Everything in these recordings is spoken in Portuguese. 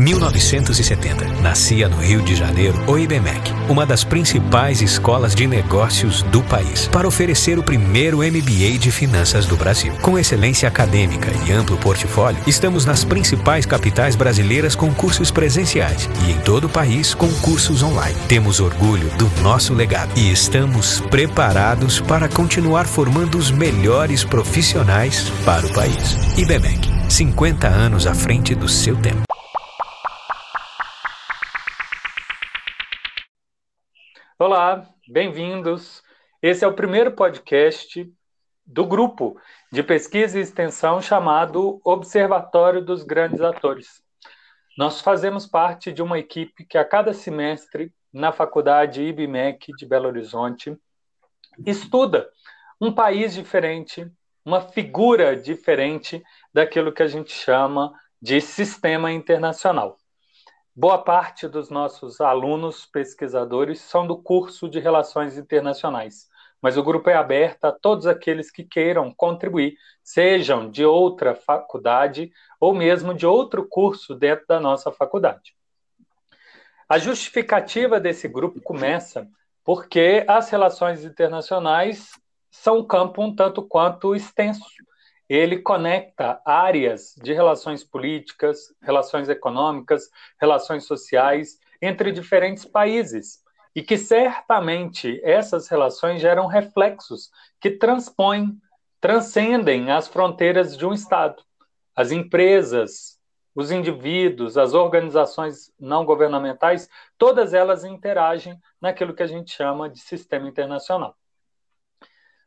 1970. Nascia no Rio de Janeiro o IBMEC, uma das principais escolas de negócios do país, para oferecer o primeiro MBA de finanças do Brasil. Com excelência acadêmica e amplo portfólio, estamos nas principais capitais brasileiras com cursos presenciais e em todo o país com cursos online. Temos orgulho do nosso legado e estamos preparados para continuar formando os melhores profissionais para o país. IBMEC, 50 anos à frente do seu tempo. Olá, bem-vindos. Esse é o primeiro podcast do grupo de pesquisa e extensão chamado Observatório dos Grandes Atores. Nós fazemos parte de uma equipe que a cada semestre na Faculdade IBMEC de Belo Horizonte estuda um país diferente, uma figura diferente daquilo que a gente chama de sistema internacional. Boa parte dos nossos alunos pesquisadores são do curso de Relações Internacionais, mas o grupo é aberto a todos aqueles que queiram contribuir, sejam de outra faculdade ou mesmo de outro curso dentro da nossa faculdade. A justificativa desse grupo começa porque as relações internacionais são um campo um tanto quanto extenso ele conecta áreas de relações políticas, relações econômicas, relações sociais entre diferentes países e que certamente essas relações geram reflexos que transpõem, transcendem as fronteiras de um Estado. As empresas, os indivíduos, as organizações não governamentais, todas elas interagem naquilo que a gente chama de sistema internacional.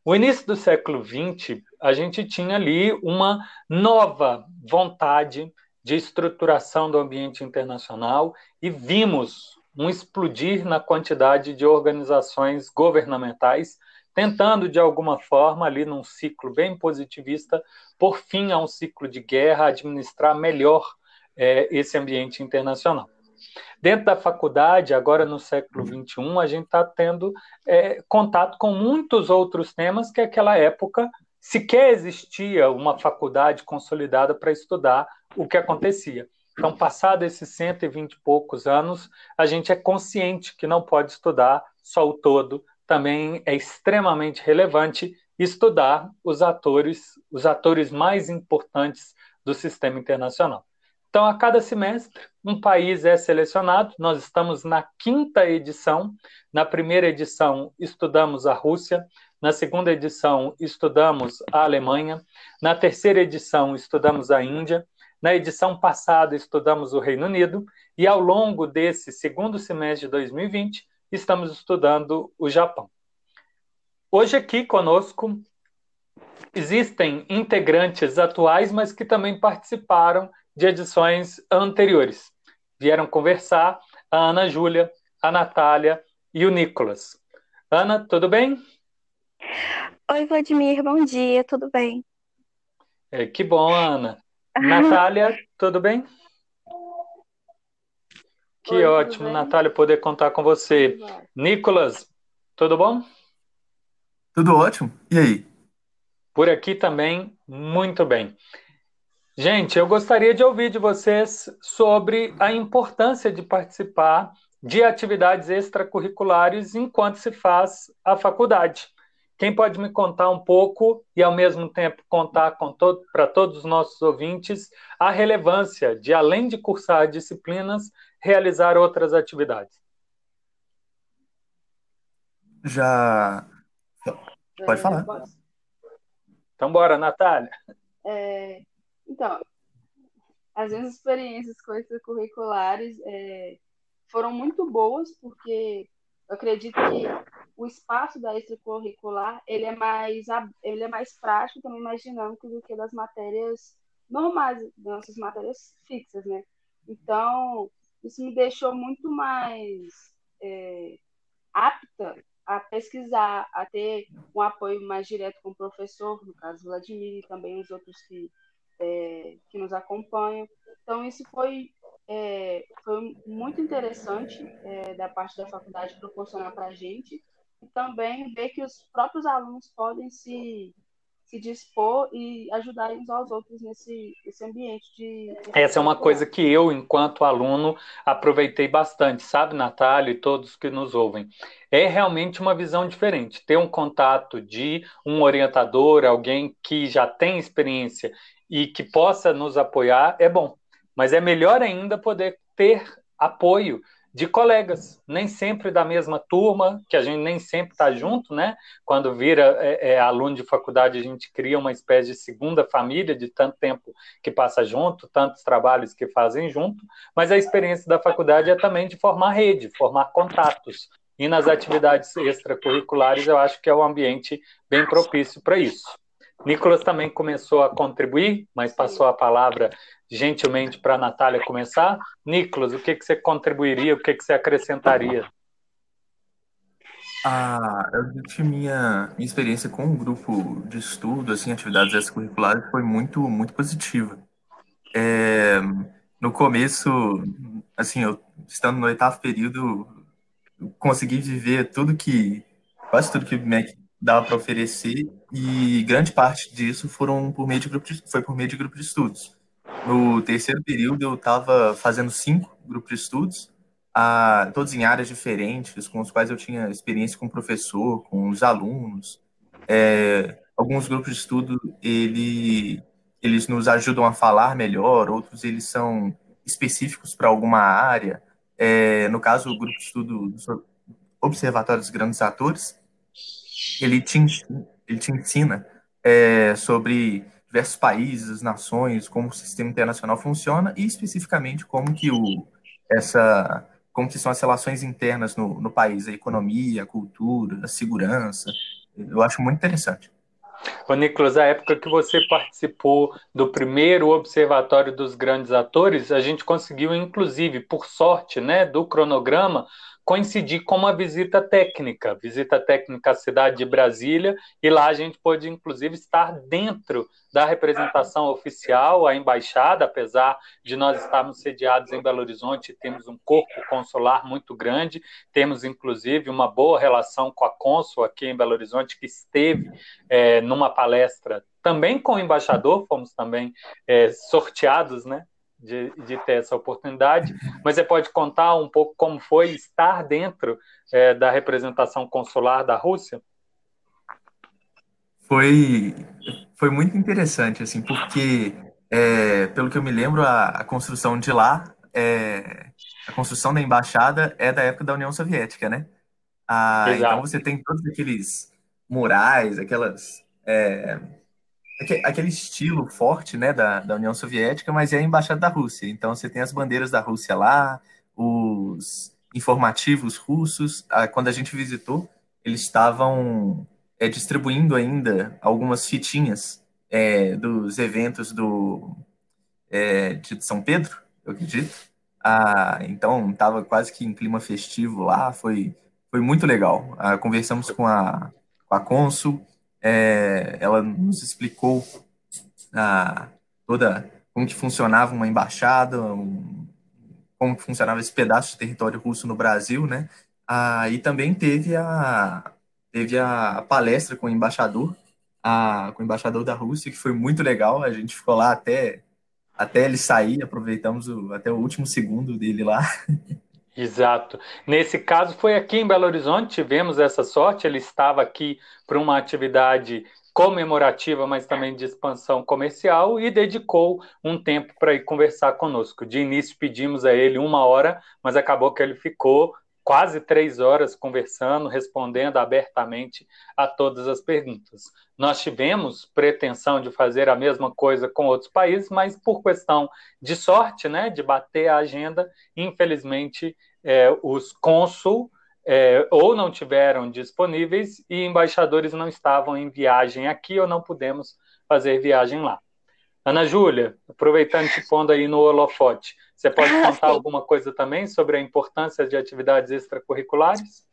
O início do século XX, a gente tinha ali uma nova vontade de estruturação do ambiente internacional e vimos um explodir na quantidade de organizações governamentais tentando de alguma forma ali num ciclo bem positivista por fim a um ciclo de guerra administrar melhor é, esse ambiente internacional. Dentro da faculdade, agora no século XXI, a gente está tendo é, contato com muitos outros temas que naquela época sequer existia uma faculdade consolidada para estudar o que acontecia. Então, passado esses 120 e poucos anos, a gente é consciente que não pode estudar só o todo, também é extremamente relevante estudar os atores, os atores mais importantes do sistema internacional. Então, a cada semestre, um país é selecionado. Nós estamos na quinta edição. Na primeira edição, estudamos a Rússia. Na segunda edição, estudamos a Alemanha. Na terceira edição, estudamos a Índia. Na edição passada, estudamos o Reino Unido. E ao longo desse segundo semestre de 2020, estamos estudando o Japão. Hoje, aqui conosco, existem integrantes atuais, mas que também participaram de edições anteriores. Vieram conversar a Ana Júlia, a Natália e o Nicolas. Ana, tudo bem? Oi, Vladimir, bom dia, tudo bem? É, que bom, Ana. Natália, tudo bem? Que Oi, ótimo, Natália, poder contar com você. Nicolas, tudo bom? Tudo ótimo. E aí? Por aqui também, muito bem. Gente, eu gostaria de ouvir de vocês sobre a importância de participar de atividades extracurriculares enquanto se faz a faculdade. Quem pode me contar um pouco e, ao mesmo tempo, contar todo, para todos os nossos ouvintes a relevância de, além de cursar disciplinas, realizar outras atividades? Já. Pode falar. Então, bora, Natália. É, então, as minhas experiências com extracurriculares é, foram muito boas, porque eu acredito que o espaço da extracurricular ele é mais ele é mais prático também mais dinâmico do que das matérias normais das nossas matérias fixas né? Então isso me deixou muito mais é, apta a pesquisar a ter um apoio mais direto com o professor no caso Vladimir e também os outros que é, que nos acompanham. Então, isso foi, é, foi muito interessante é, da parte da faculdade proporcionar para a gente e também ver que os próprios alunos podem se, se dispor e ajudar uns aos outros nesse, nesse ambiente de. Essa é uma coisa que eu, enquanto aluno, aproveitei bastante, sabe, Natália e todos que nos ouvem. É realmente uma visão diferente. Ter um contato de um orientador, alguém que já tem experiência e que possa nos apoiar, é bom. Mas é melhor ainda poder ter apoio de colegas, nem sempre da mesma turma, que a gente nem sempre está junto, né? Quando vira é, é, aluno de faculdade, a gente cria uma espécie de segunda família, de tanto tempo que passa junto, tantos trabalhos que fazem junto, mas a experiência da faculdade é também de formar rede, formar contatos. E nas atividades extracurriculares, eu acho que é um ambiente bem propício para isso. Nicolas também começou a contribuir, mas passou a palavra gentilmente para a Natália começar. Nicolas, o que, que você contribuiria, o que, que você acrescentaria? Ah, eu tive minha, minha experiência com um grupo de estudo, assim, atividades extracurriculares, foi muito, muito positiva. É, no começo, assim, eu estando no oitavo período, consegui viver tudo que, quase tudo que o MEC dava para oferecer, e grande parte disso foram por meio de grupo de, foi por meio de grupo de estudos. No terceiro período, eu estava fazendo cinco grupos de estudos, a, todos em áreas diferentes, com os quais eu tinha experiência com o professor, com os alunos. É, alguns grupos de estudo, ele, eles nos ajudam a falar melhor, outros eles são específicos para alguma área. É, no caso, o grupo de estudo do Observatório dos Grandes Atores, ele te, ele te ensina é, sobre diversos países, nações, como o sistema internacional funciona e especificamente como que o essa como que são as relações internas no, no país, a economia, a cultura, a segurança. Eu acho muito interessante. Ô, Nicolas, a época que você participou do primeiro Observatório dos Grandes Atores, a gente conseguiu, inclusive, por sorte, né, do cronograma, coincidir com uma visita técnica, visita técnica à cidade de Brasília, e lá a gente pôde, inclusive, estar dentro da representação oficial, a embaixada, apesar de nós estarmos sediados em Belo Horizonte, temos um corpo consular muito grande, temos, inclusive, uma boa relação com a cônsul aqui em Belo Horizonte, que esteve é, numa palestra também com o embaixador, fomos também é, sorteados, né, de, de, ter essa oportunidade, mas você pode contar um pouco como foi estar dentro é, da representação consular da Rússia? Foi, foi muito interessante, assim, porque, é, pelo que eu me lembro, a, a construção de lá, é, a construção da embaixada é da época da União Soviética, né? Ah, então você tem todos aqueles murais, aquelas é, aquele estilo forte, né, da, da União Soviética, mas é a embaixada da Rússia. Então você tem as bandeiras da Rússia lá, os informativos russos. Ah, quando a gente visitou, eles estavam é, distribuindo ainda algumas fitinhas é, dos eventos do é, de São Pedro, eu acredito. Ah, então estava quase que em clima festivo lá, foi, foi muito legal. Ah, conversamos com a, com a cônsul, é, ela nos explicou a, toda como que funcionava uma embaixada, um, como que funcionava esse pedaço de território russo no Brasil, né? Ah, também teve a, teve a palestra com o embaixador, a, com o embaixador da Rússia, que foi muito legal. A gente ficou lá até, até ele sair, aproveitamos o, até o último segundo dele lá. Exato. Nesse caso, foi aqui em Belo Horizonte, tivemos essa sorte. Ele estava aqui para uma atividade comemorativa, mas também de expansão comercial, e dedicou um tempo para ir conversar conosco. De início pedimos a ele uma hora, mas acabou que ele ficou quase três horas conversando, respondendo abertamente a todas as perguntas. Nós tivemos pretensão de fazer a mesma coisa com outros países, mas por questão de sorte, né, de bater a agenda, infelizmente é, os cônsul é, ou não tiveram disponíveis e embaixadores não estavam em viagem aqui ou não pudemos fazer viagem lá. Ana Júlia, aproveitando te pondo aí no holofote, você pode ah, contar alguma coisa também sobre a importância de atividades extracurriculares?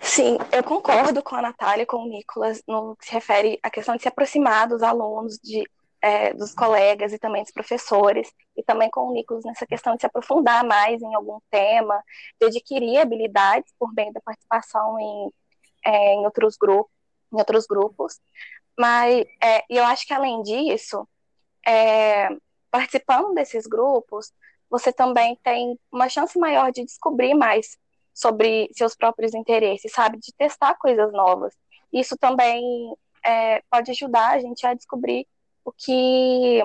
Sim, eu concordo com a Natália e com o Nicolas no que se refere à questão de se aproximar dos alunos, de, é, dos colegas e também dos professores, e também com o Nicolas nessa questão de se aprofundar mais em algum tema, de adquirir habilidades por meio da participação em, é, em, outros, grupos, em outros grupos, Mas é, eu acho que além disso, é, participando desses grupos, você também tem uma chance maior de descobrir mais sobre seus próprios interesses, sabe? De testar coisas novas. Isso também é, pode ajudar a gente a descobrir o que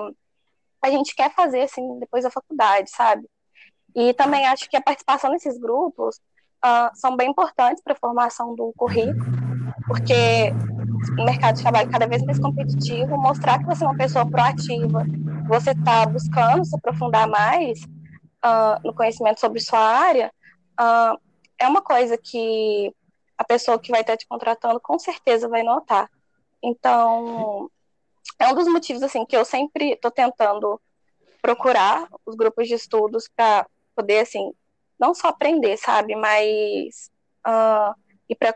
a gente quer fazer, assim, depois da faculdade, sabe? E também acho que a participação nesses grupos uh, são bem importantes para a formação do currículo, porque o mercado de trabalho cada vez mais competitivo, mostrar que você é uma pessoa proativa, você está buscando se aprofundar mais uh, no conhecimento sobre sua área, uh, é uma coisa que a pessoa que vai estar te contratando com certeza vai notar. Então, é um dos motivos assim que eu sempre estou tentando procurar os grupos de estudos para poder assim não só aprender, sabe, mas uh, e para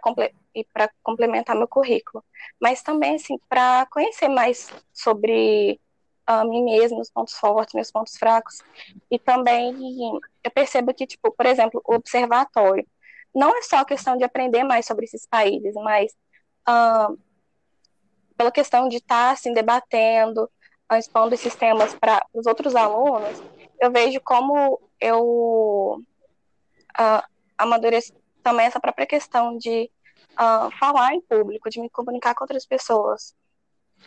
e para complementar meu currículo, mas também assim para conhecer mais sobre uh, mim mesmo, meus pontos fortes, meus pontos fracos. E também eu percebo que tipo, por exemplo, o observatório. Não é só questão de aprender mais sobre esses países, mas uh, pela questão de estar tá, assim, debatendo, uh, expondo esses temas para os outros alunos, eu vejo como eu uh, amadureço também essa própria questão de uh, falar em público, de me comunicar com outras pessoas.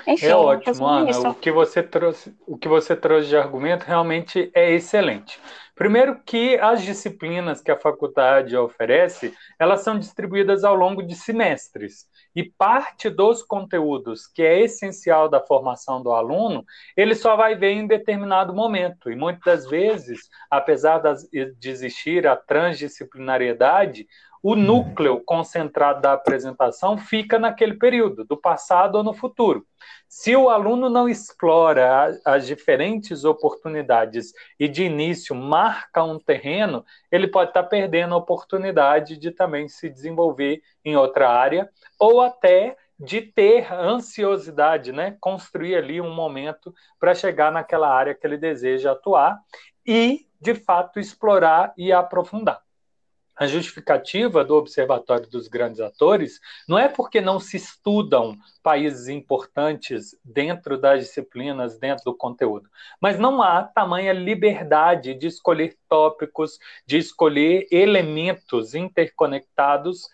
Enfim, é ótimo, Ana. O que você trouxe, o que você trouxe de argumento realmente é excelente. Primeiro que as disciplinas que a faculdade oferece, elas são distribuídas ao longo de semestres. E parte dos conteúdos que é essencial da formação do aluno, ele só vai ver em determinado momento. E muitas vezes, apesar de existir a transdisciplinariedade, o núcleo concentrado da apresentação fica naquele período, do passado ou no futuro. Se o aluno não explora as diferentes oportunidades e de início marca um terreno, ele pode estar perdendo a oportunidade de também se desenvolver em outra área ou até de ter ansiosidade, né? Construir ali um momento para chegar naquela área que ele deseja atuar e, de fato, explorar e aprofundar a justificativa do Observatório dos Grandes Atores não é porque não se estudam países importantes dentro das disciplinas, dentro do conteúdo, mas não há tamanha liberdade de escolher tópicos, de escolher elementos interconectados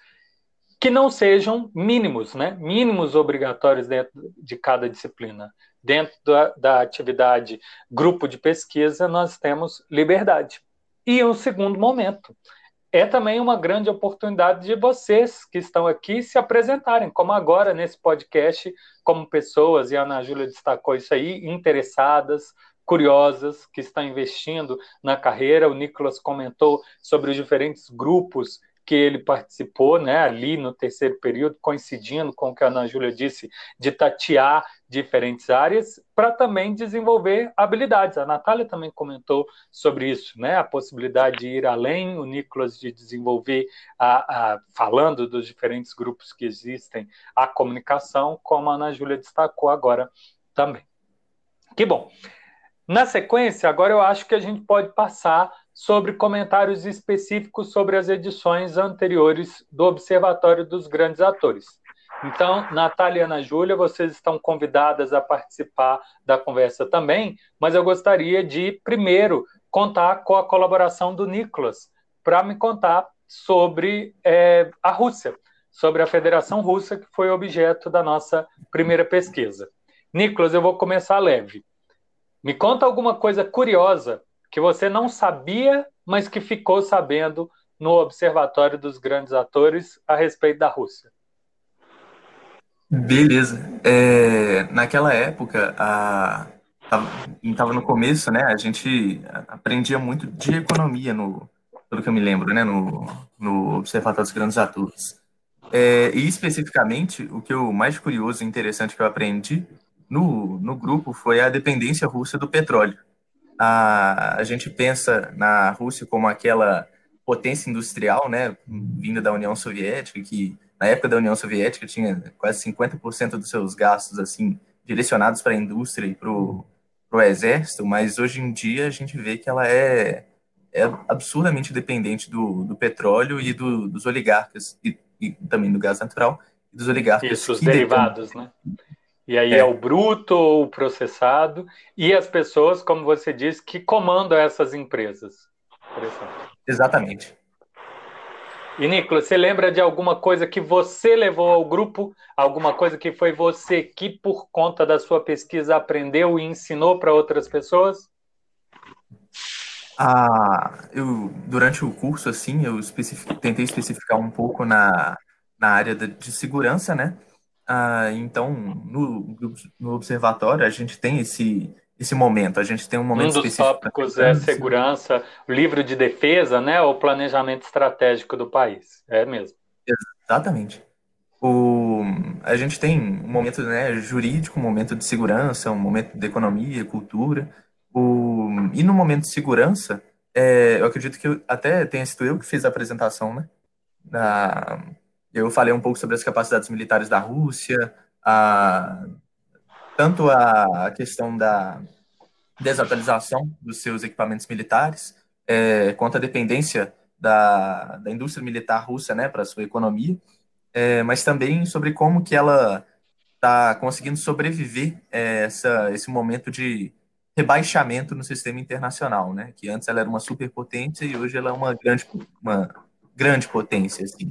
que não sejam mínimos, né? mínimos obrigatórios dentro de cada disciplina. Dentro da, da atividade grupo de pesquisa, nós temos liberdade. E um segundo momento, é também uma grande oportunidade de vocês que estão aqui se apresentarem, como agora nesse podcast, como pessoas, e a Ana Júlia destacou isso aí, interessadas, curiosas, que estão investindo na carreira. O Nicolas comentou sobre os diferentes grupos que ele participou, né, ali no terceiro período, coincidindo com o que a Ana Júlia disse, de tatear diferentes áreas, para também desenvolver habilidades. A Natália também comentou sobre isso, né, a possibilidade de ir além, o Nicolas de desenvolver, a, a, falando dos diferentes grupos que existem, a comunicação, como a Ana Júlia destacou agora também. Que bom. Na sequência, agora eu acho que a gente pode passar sobre comentários específicos sobre as edições anteriores do Observatório dos Grandes Atores. Então, Natália e Ana Júlia, vocês estão convidadas a participar da conversa também, mas eu gostaria de, primeiro, contar com a colaboração do Nicolas, para me contar sobre é, a Rússia, sobre a Federação Russa, que foi objeto da nossa primeira pesquisa. Nicolas, eu vou começar leve. Me conta alguma coisa curiosa que você não sabia, mas que ficou sabendo no Observatório dos Grandes Atores a respeito da Rússia. Beleza. É, naquela época, a, estava no começo, né? A gente aprendia muito de economia no, pelo que eu me lembro, né? No, no Observatório dos Grandes Atores. É, e especificamente, o que eu mais curioso e interessante que eu aprendi no, no grupo foi a dependência russa do petróleo a, a gente pensa na Rússia como aquela potência industrial, né, vinda da União Soviética, que na época da União Soviética tinha quase 50% dos seus gastos assim direcionados para a indústria e para o exército, mas hoje em dia a gente vê que ela é, é absurdamente dependente do, do petróleo e do, dos oligarcas, e, e, também do gás natural, e dos oligarcas. Isso, os derivados, né? E aí é. é o bruto ou o processado, e as pessoas, como você disse, que comandam essas empresas. Exatamente. E, Nicolas, você lembra de alguma coisa que você levou ao grupo? Alguma coisa que foi você que, por conta da sua pesquisa, aprendeu e ensinou para outras pessoas? Ah, eu, durante o curso, assim, eu especific, tentei especificar um pouco na, na área de, de segurança, né? Ah, então, no, no observatório, a gente tem esse, esse momento, a gente tem um momento Um dos tópicos é segurança, o livro de defesa, né, o planejamento estratégico do país, é mesmo. Exatamente. O, a gente tem um momento né, jurídico, um momento de segurança, um momento de economia, cultura. O, e no momento de segurança, é, eu acredito que eu, até tenha sido eu que fiz a apresentação, né? Da, eu falei um pouco sobre as capacidades militares da Rússia, a, tanto a questão da desatualização dos seus equipamentos militares, é, quanto a dependência da, da indústria militar russa né, para a sua economia, é, mas também sobre como que ela está conseguindo sobreviver é, essa, esse momento de rebaixamento no sistema internacional, né? Que antes ela era uma superpotência e hoje ela é uma grande, uma grande potência, assim.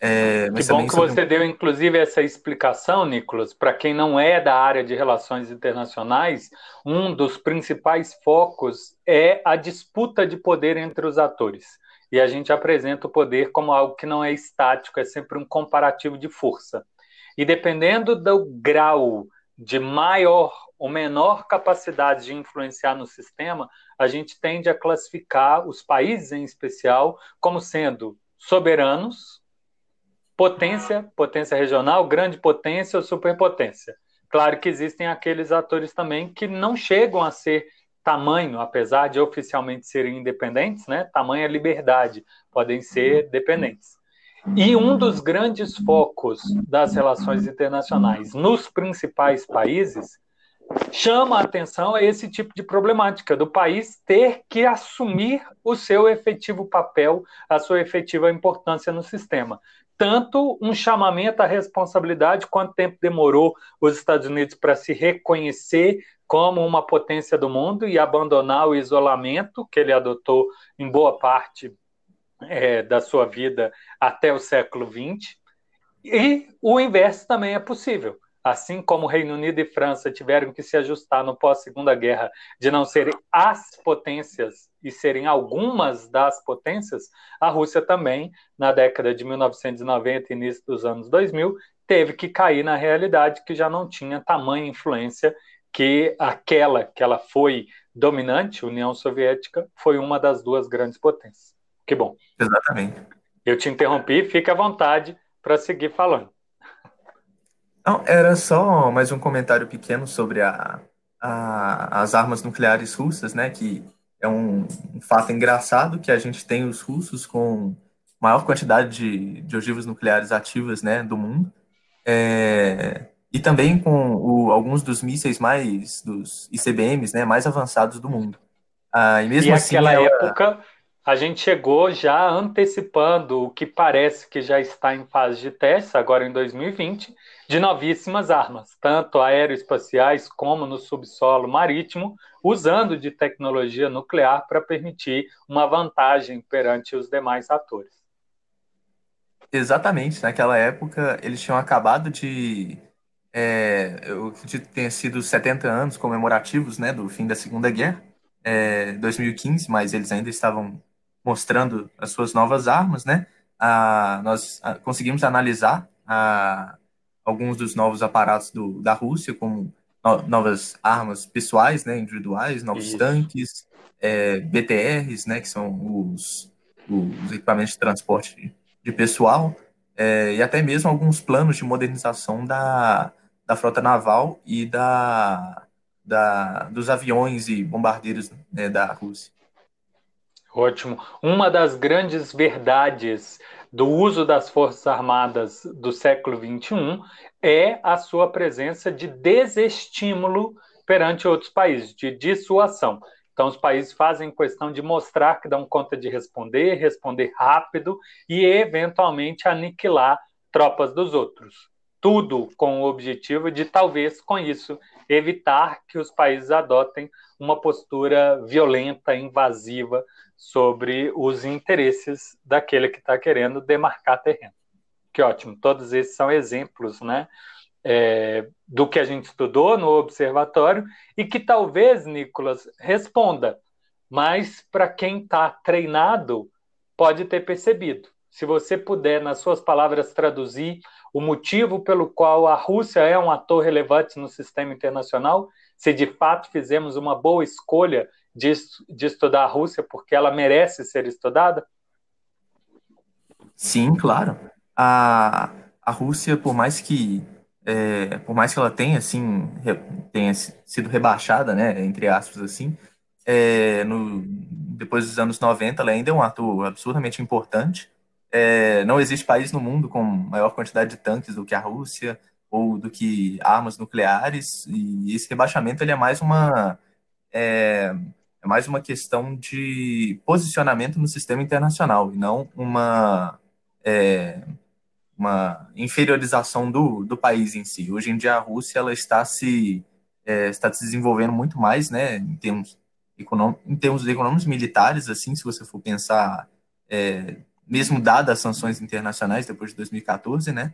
É, que bom que você deu, inclusive, essa explicação, Nicolas. Para quem não é da área de relações internacionais, um dos principais focos é a disputa de poder entre os atores. E a gente apresenta o poder como algo que não é estático, é sempre um comparativo de força. E dependendo do grau de maior ou menor capacidade de influenciar no sistema, a gente tende a classificar os países, em especial, como sendo soberanos, potência, potência regional, grande potência ou superpotência. Claro que existem aqueles atores também que não chegam a ser tamanho, apesar de oficialmente serem independentes, né? Tamanho é liberdade, podem ser dependentes. E um dos grandes focos das relações internacionais nos principais países chama a atenção a esse tipo de problemática do país ter que assumir o seu efetivo papel, a sua efetiva importância no sistema tanto um chamamento à responsabilidade, quanto tempo demorou os Estados Unidos para se reconhecer como uma potência do mundo e abandonar o isolamento que ele adotou em boa parte é, da sua vida até o século XX. E o inverso também é possível assim como Reino Unido e França tiveram que se ajustar no pós-segunda guerra de não serem as potências e serem algumas das potências, a Rússia também, na década de 1990 e início dos anos 2000, teve que cair na realidade que já não tinha tamanha influência que aquela que ela foi dominante, União Soviética, foi uma das duas grandes potências. Que bom. Exatamente. Eu te interrompi, fique à vontade para seguir falando. Não, era só mais um comentário pequeno sobre a, a, as armas nucleares russas, né? Que é um, um, fato engraçado que a gente tem os russos com maior quantidade de, de ogivas nucleares ativas, né, do mundo. É, e também com o, alguns dos mísseis mais, dos ICBMs, né, mais avançados do mundo. Ah, e mesmo e assim, aquela ela... época a gente chegou já antecipando o que parece que já está em fase de teste, agora em 2020, de novíssimas armas, tanto aeroespaciais como no subsolo marítimo, usando de tecnologia nuclear para permitir uma vantagem perante os demais atores. Exatamente, naquela época eles tinham acabado de. É, eu acredito que tenha sido 70 anos comemorativos né, do fim da Segunda Guerra, é, 2015, mas eles ainda estavam mostrando as suas novas armas, né? Ah, nós conseguimos analisar ah, alguns dos novos aparatos do, da Rússia, como no, novas armas pessoais, né, individuais, novos Isso. tanques, é, BTRs, né, que são os, os equipamentos de transporte de pessoal, é, e até mesmo alguns planos de modernização da, da frota naval e da, da, dos aviões e bombardeiros né, da Rússia. Ótimo. Uma das grandes verdades do uso das Forças Armadas do século XXI é a sua presença de desestímulo perante outros países, de dissuasão. Então, os países fazem questão de mostrar que dão conta de responder, responder rápido e, eventualmente, aniquilar tropas dos outros. tudo com o objetivo de, talvez, com isso, evitar que os países adotem uma postura violenta, invasiva sobre os interesses daquele que está querendo demarcar terreno. Que ótimo, todos esses são exemplos né, é, do que a gente estudou no observatório e que talvez, Nicolas, responda, mas para quem está treinado, pode ter percebido. Se você puder, nas suas palavras, traduzir o motivo pelo qual a Rússia é um ator relevante no sistema internacional, se de fato fizemos uma boa escolha de, de estudar a Rússia porque ela merece ser estudada? Sim, claro. A, a Rússia, por mais que é, por mais que ela tenha assim tenha sido rebaixada, né, entre aspas assim, é, no, depois dos anos 90 ela ainda é um ator absurdamente importante. É, não existe país no mundo com maior quantidade de tanques do que a Rússia ou do que armas nucleares e esse rebaixamento ele é mais uma é, é mais uma questão de posicionamento no sistema internacional e não uma, é, uma inferiorização do, do país em si. Hoje em dia, a Rússia ela está, se, é, está se desenvolvendo muito mais né, em, termos econômicos, em termos econômicos militares, assim, se você for pensar, é, mesmo dadas as sanções internacionais depois de 2014, né?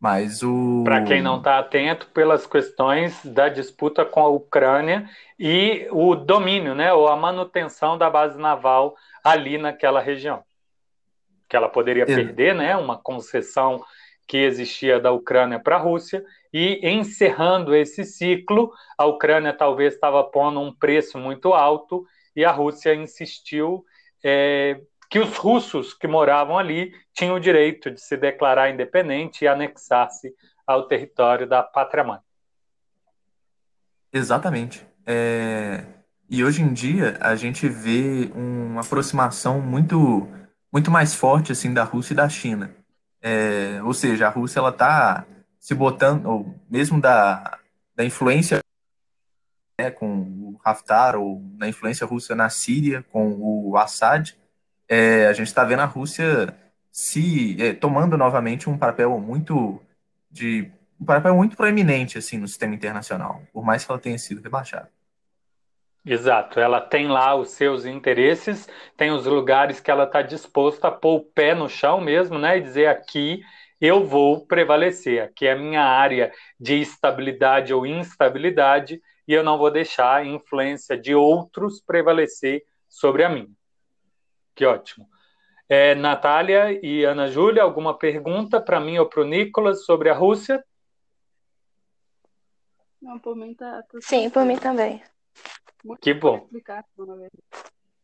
Mas o. Para quem não está atento, pelas questões da disputa com a Ucrânia e o domínio, né, ou a manutenção da base naval ali naquela região. Que ela poderia é. perder, né, uma concessão que existia da Ucrânia para a Rússia, e encerrando esse ciclo, a Ucrânia talvez estava pondo um preço muito alto e a Rússia insistiu é, que os russos que moravam ali tinham o direito de se declarar independente e anexar-se ao território da pátria-mãe. Exatamente. É... E hoje em dia a gente vê uma aproximação muito, muito mais forte assim da Rússia e da China. É... Ou seja, a Rússia ela está se botando, ou mesmo da, da influência né, com o Haftar ou na influência russa na Síria com o Assad, é, a gente está vendo a Rússia se é, tomando novamente um papel muito de um papel muito proeminente assim no sistema internacional, por mais que ela tenha sido rebaixada. Exato, ela tem lá os seus interesses, tem os lugares que ela está disposta a pôr o pé no chão mesmo, né, e dizer aqui eu vou prevalecer, aqui é a minha área de estabilidade ou instabilidade e eu não vou deixar a influência de outros prevalecer sobre a minha. Que ótimo. É, Natália e Ana Júlia, alguma pergunta para mim ou para o Nicolas sobre a Rússia? Não, por mim tá. Sim, por mim também. Muito que bom.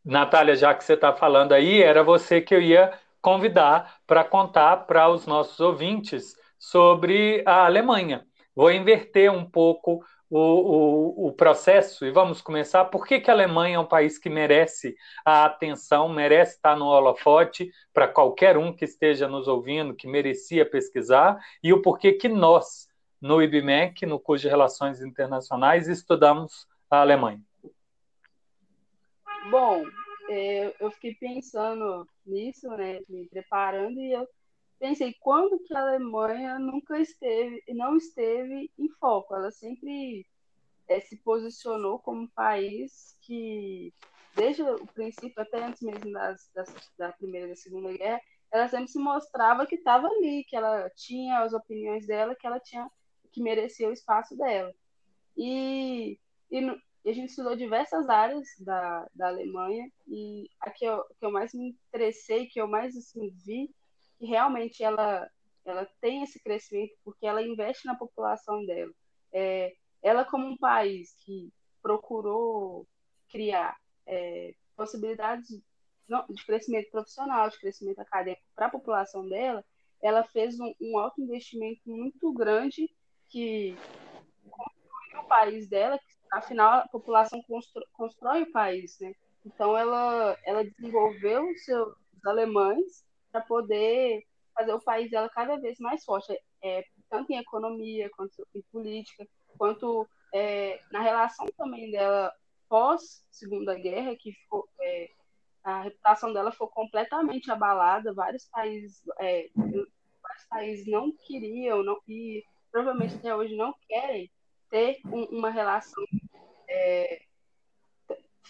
Natália, já que você está falando aí, era você que eu ia convidar para contar para os nossos ouvintes sobre a Alemanha. Vou inverter um pouco o, o, o, processo e vamos começar. Por que, que a Alemanha é um país que merece a atenção, merece estar no holofote para qualquer um que esteja nos ouvindo, que merecia pesquisar, e o porquê que nós, no IBMEC, no curso de Relações Internacionais, estudamos a Alemanha? Bom, é, eu fiquei pensando nisso, né, me preparando, e eu pensei quando que a Alemanha nunca esteve, não esteve em foco. Ela sempre é, se posicionou como um país que, desde o princípio, até antes mesmo das, das, da Primeira e da Segunda Guerra, ela sempre se mostrava que estava ali, que ela tinha as opiniões dela, que ela tinha que merecia o espaço dela. E, e, e a gente estudou diversas áreas da, da Alemanha, e a que eu, que eu mais me interessei, que eu mais assim, vi, que realmente ela, ela tem esse crescimento porque ela investe na população dela. É, ela, como um país que procurou criar é, possibilidades de crescimento profissional, de crescimento acadêmico para a população dela, ela fez um, um alto investimento muito grande que construiu o país dela, que, afinal a população constrói, constrói o país, né? Então ela, ela desenvolveu os seus alemães para poder fazer o país dela cada vez mais forte, é, tanto em economia, quanto em política, quanto é, na relação também dela pós Segunda Guerra, que ficou, é, a reputação dela foi completamente abalada, vários países, é, vários países não queriam, não, e provavelmente até hoje não querem ter um, uma relação é,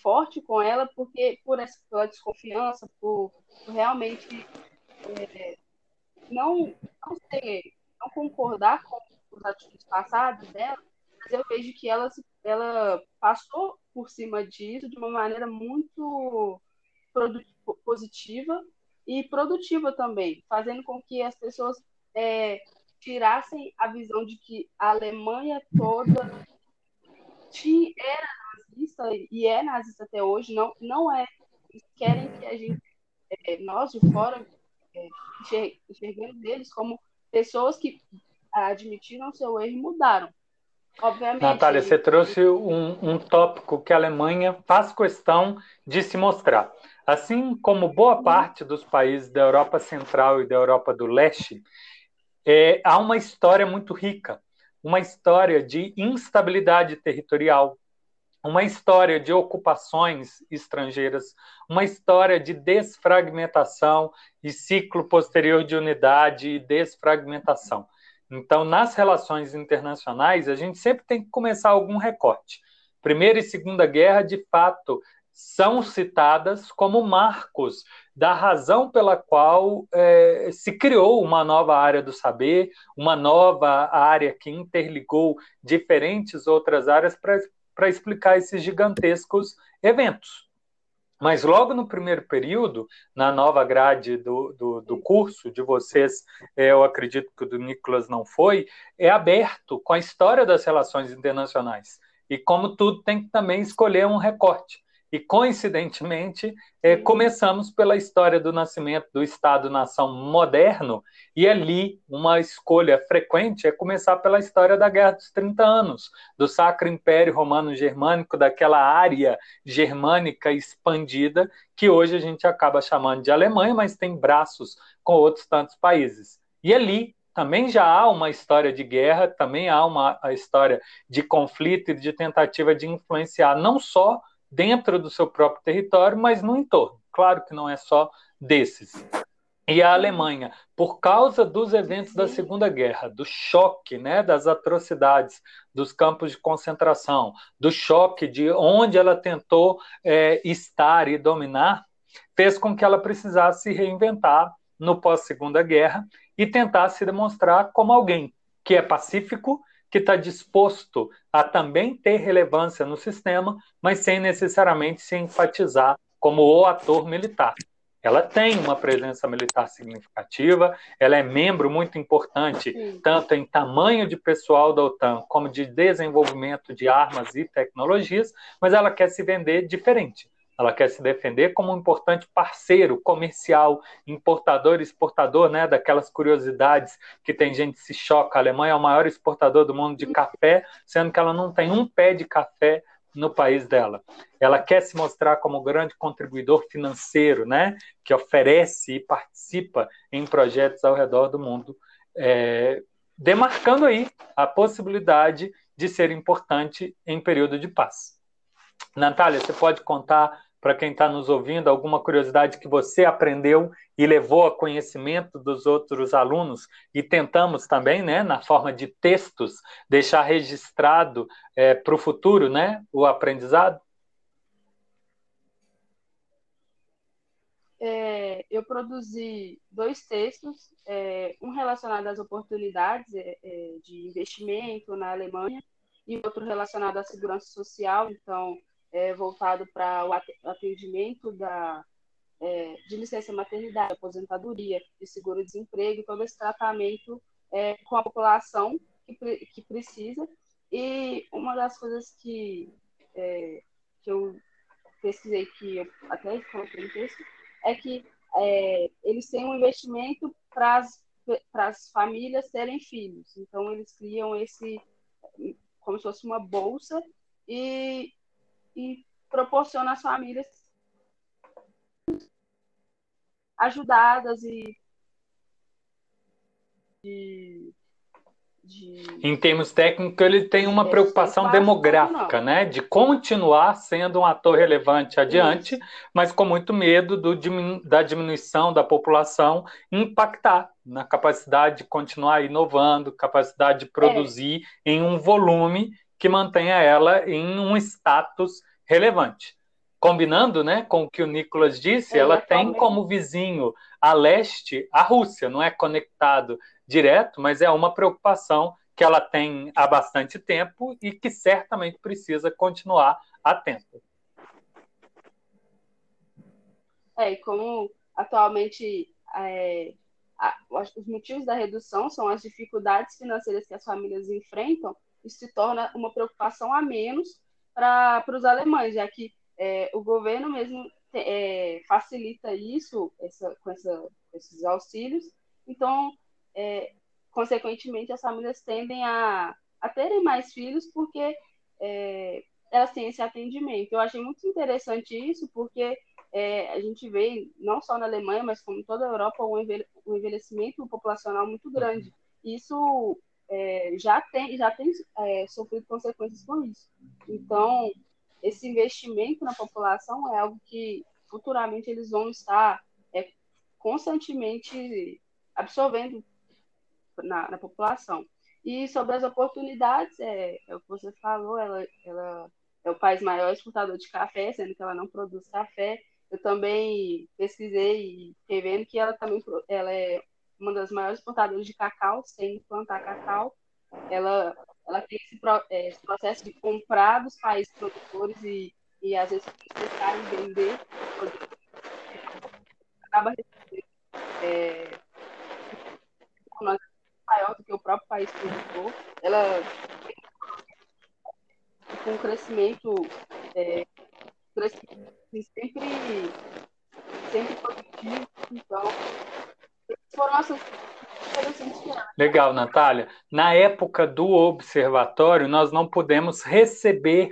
forte com ela, porque por essa pela desconfiança, por, por realmente é, não, não, ser, não concordar com os atitudes passados dela, mas eu vejo que ela, ela passou por cima disso de uma maneira muito positiva e produtiva também, fazendo com que as pessoas é, tirassem a visão de que a Alemanha toda tinha, era nazista e é nazista até hoje, não, não é. Querem que a gente, é, nós de fora, é, enxerguemos eles como pessoas que admitiram seu erro e mudaram. Obviamente. Natália, você trouxe um, um tópico que a Alemanha faz questão de se mostrar. Assim como boa parte dos países da Europa Central e da Europa do Leste, é, há uma história muito rica, uma história de instabilidade territorial, uma história de ocupações estrangeiras, uma história de desfragmentação e ciclo posterior de unidade e desfragmentação. Então, nas relações internacionais, a gente sempre tem que começar algum recorte. Primeira e Segunda Guerra, de fato, são citadas como marcos da razão pela qual é, se criou uma nova área do saber, uma nova área que interligou diferentes outras áreas para explicar esses gigantescos eventos. Mas logo no primeiro período, na nova grade do, do, do curso de vocês, é, eu acredito que o do Nicolas não foi, é aberto com a história das relações internacionais. E como tudo, tem que também escolher um recorte. E, coincidentemente, é, começamos pela história do nascimento do Estado-nação moderno, e ali uma escolha frequente é começar pela história da Guerra dos 30 Anos, do Sacro Império Romano-Germânico, daquela área germânica expandida, que hoje a gente acaba chamando de Alemanha, mas tem braços com outros tantos países. E ali também já há uma história de guerra, também há uma história de conflito e de tentativa de influenciar não só dentro do seu próprio território, mas no entorno. Claro que não é só desses. E a Alemanha, por causa dos eventos da Segunda Guerra, do choque, né, das atrocidades, dos campos de concentração, do choque de onde ela tentou é, estar e dominar, fez com que ela precisasse se reinventar no pós-Segunda Guerra e tentar se demonstrar como alguém que é pacífico, que está disposto a também ter relevância no sistema, mas sem necessariamente se enfatizar como o ator militar. Ela tem uma presença militar significativa, ela é membro muito importante, Sim. tanto em tamanho de pessoal da OTAN, como de desenvolvimento de armas e tecnologias, mas ela quer se vender diferente. Ela quer se defender como um importante parceiro comercial, importador e exportador, né, daquelas curiosidades que tem gente que se choca. A Alemanha é o maior exportador do mundo de café, sendo que ela não tem um pé de café no país dela. Ela quer se mostrar como grande contribuidor financeiro, né, que oferece e participa em projetos ao redor do mundo, é, demarcando aí a possibilidade de ser importante em período de paz. Natália, você pode contar para quem está nos ouvindo, alguma curiosidade que você aprendeu e levou a conhecimento dos outros alunos e tentamos também, né, na forma de textos, deixar registrado é, para o futuro, né, o aprendizado? É, eu produzi dois textos, é, um relacionado às oportunidades é, é, de investimento na Alemanha e outro relacionado à segurança social, então é, voltado para o atendimento da, é, de licença maternidade, aposentadoria, de seguro-desemprego, todo esse tratamento é, com a população que, que precisa. E uma das coisas que, é, que eu pesquisei, que eu até coloquei no texto, é que é, eles têm um investimento para as famílias terem filhos. Então, eles criam esse, como se fosse uma bolsa, e e proporciona às famílias ajudadas e de, de... Em termos técnicos, ele tem uma preocupação demográfica, né? De continuar sendo um ator relevante adiante, Isso. mas com muito medo do, da diminuição da população impactar na capacidade de continuar inovando, capacidade de produzir é. em um volume que mantenha ela em um status relevante. Combinando né, com o que o Nicolas disse, é, ela tem como vizinho a leste a Rússia, não é conectado direto, mas é uma preocupação que ela tem há bastante tempo e que certamente precisa continuar atento. É, e como atualmente é, a, os motivos da redução são as dificuldades financeiras que as famílias enfrentam, isso se torna uma preocupação a menos para os alemães, já que é, o governo mesmo é, facilita isso essa, com essa, esses auxílios. Então, é, consequentemente, as famílias tendem a, a terem mais filhos porque é, elas têm esse atendimento. Eu achei muito interessante isso, porque é, a gente vê, não só na Alemanha, mas como toda a Europa, um envelhecimento populacional muito grande. Isso é, já tem, já tem é, sofrido consequências com isso. Então, esse investimento na população é algo que futuramente eles vão estar é, constantemente absorvendo na, na população. E sobre as oportunidades, é, é, o que você falou, ela, ela é o país maior exportador de café, sendo que ela não produz café. Eu também pesquisei e fiquei vendo que ela também ela é uma das maiores exportadoras de cacau, sem plantar cacau. Ela, ela tem esse, é, esse processo de comprar dos países produtores e, e às vezes, processar e vender. Acaba recebendo é, maior do que o próprio país produtor, ela com um crescimento, é, crescimento sempre, sempre positivo. Então, foram essas Legal, Natália. Na época do observatório, nós não pudemos receber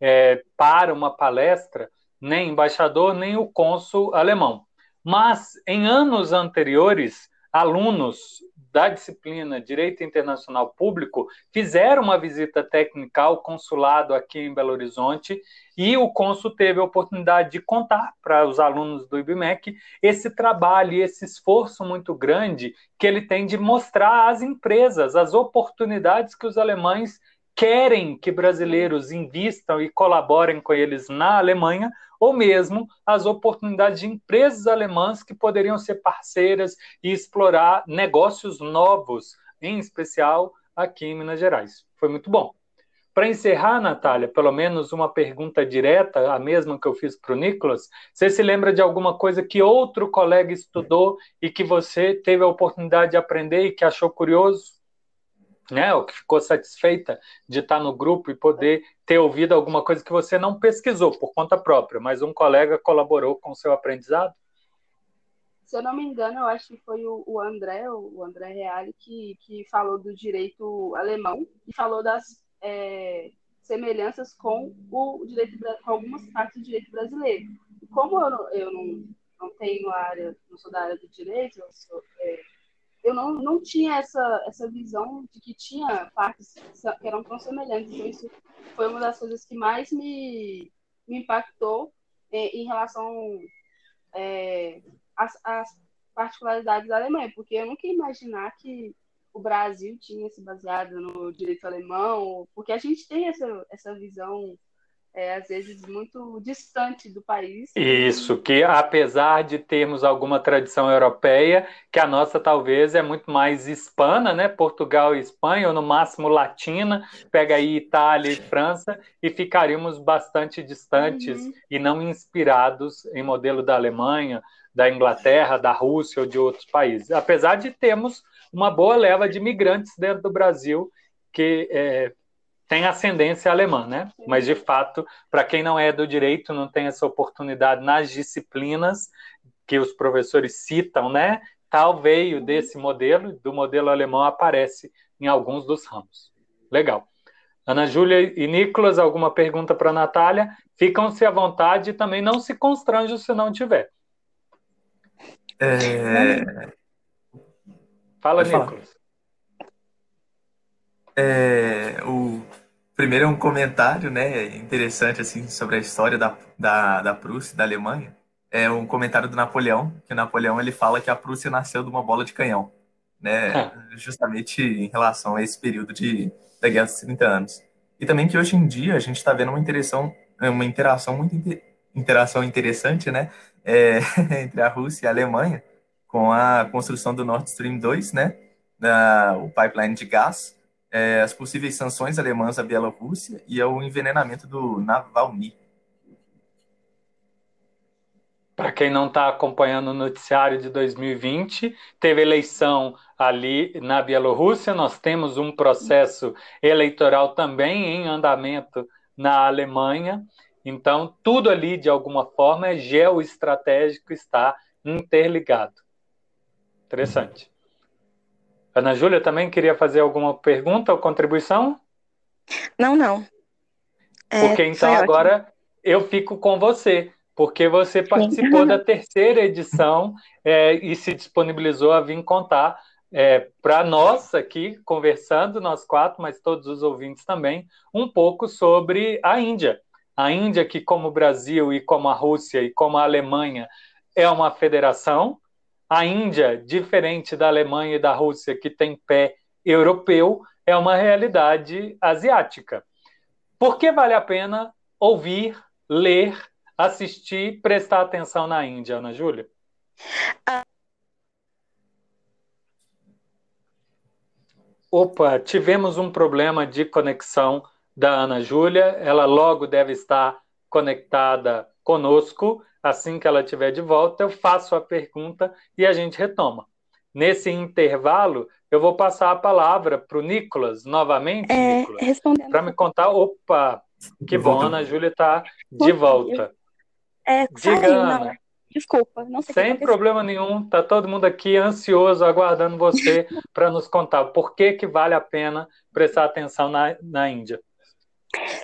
é, para uma palestra nem embaixador, nem o cônsul alemão. Mas, em anos anteriores, alunos da disciplina Direito Internacional Público fizeram uma visita técnica ao consulado aqui em Belo Horizonte e o cônsul teve a oportunidade de contar para os alunos do IBMEC esse trabalho e esse esforço muito grande que ele tem de mostrar às empresas as oportunidades que os alemães querem que brasileiros invistam e colaborem com eles na Alemanha, ou mesmo as oportunidades de empresas alemãs que poderiam ser parceiras e explorar negócios novos, em especial aqui em Minas Gerais. Foi muito bom. Para encerrar, Natália, pelo menos uma pergunta direta, a mesma que eu fiz para o Nicolas, você se lembra de alguma coisa que outro colega estudou e que você teve a oportunidade de aprender e que achou curioso? Né, ou que ficou satisfeita de estar no grupo e poder ter ouvido alguma coisa que você não pesquisou por conta própria, mas um colega colaborou com o seu aprendizado? Se eu não me engano, eu acho que foi o, André, o André Reale, que, que falou do direito alemão e falou das é, semelhanças com o direito com algumas partes do direito brasileiro. E como eu não, eu não, não tenho área, não sou da área do direito, eu sou, é, eu não, não tinha essa, essa visão de que tinha partes que eram tão semelhantes. Então, isso foi uma das coisas que mais me, me impactou em, em relação é, às, às, particularidades da Alemanha, porque eu nunca ia imaginar que o Brasil tinha se baseado no direito alemão, porque a gente tem essa, essa visão é, às vezes muito distante do país. Isso, que apesar de termos alguma tradição europeia, que a nossa talvez é muito mais hispana, né? Portugal e Espanha, ou no máximo latina, pega aí Itália e França, e ficaríamos bastante distantes uhum. e não inspirados em modelo da Alemanha, da Inglaterra, da Rússia ou de outros países. Apesar de termos uma boa leva de imigrantes dentro do Brasil que é, tem ascendência alemã, né? Mas de fato, para quem não é do direito, não tem essa oportunidade nas disciplinas que os professores citam, né? Tal veio uhum. desse modelo, do modelo alemão aparece em alguns dos ramos. Legal. Ana Júlia e Nicolas, alguma pergunta para a Natália? Ficam-se à vontade e também não se constranjam se não tiver. É... Fala, Pode Nicolas. É, o primeiro é um comentário, né, interessante assim sobre a história da, da, da Prússia da Alemanha. É um comentário do Napoleão, que o Napoleão ele fala que a Prússia nasceu de uma bola de canhão, né, é. justamente em relação a esse período de da Guerra dos 30 anos. E também que hoje em dia a gente está vendo uma interação, uma interação muito interação interessante, né, é, entre a Rússia e a Alemanha, com a construção do Nord Stream 2, né, da, o pipeline de gás, é, as possíveis sanções alemãs à Bielorrússia e ao envenenamento do Navalny. Para quem não está acompanhando o noticiário de 2020, teve eleição ali na Bielorrússia, nós temos um processo eleitoral também em andamento na Alemanha, então tudo ali, de alguma forma, é geoestratégico, está interligado. Interessante. Ana Júlia também queria fazer alguma pergunta ou contribuição? Não, não. É, porque então agora eu fico com você, porque você participou Sim. da terceira edição é, e se disponibilizou a vir contar é, para nós aqui, conversando, nós quatro, mas todos os ouvintes também, um pouco sobre a Índia. A Índia, que como o Brasil e como a Rússia e como a Alemanha é uma federação, a Índia, diferente da Alemanha e da Rússia, que tem pé europeu, é uma realidade asiática. Por que vale a pena ouvir, ler, assistir, prestar atenção na Índia, Ana Júlia? Opa, tivemos um problema de conexão da Ana Júlia. Ela logo deve estar conectada conosco. Assim que ela estiver de volta, eu faço a pergunta e a gente retoma. Nesse intervalo, eu vou passar a palavra para o Nicolas, novamente, é, Nicolas, para me contar. Opa, que bom, Ana Júlia está de volta. É, Diga, Ana. Desculpa, não sei Sem problema nenhum, tá todo mundo aqui ansioso, aguardando você para nos contar por que, que vale a pena prestar atenção na, na Índia.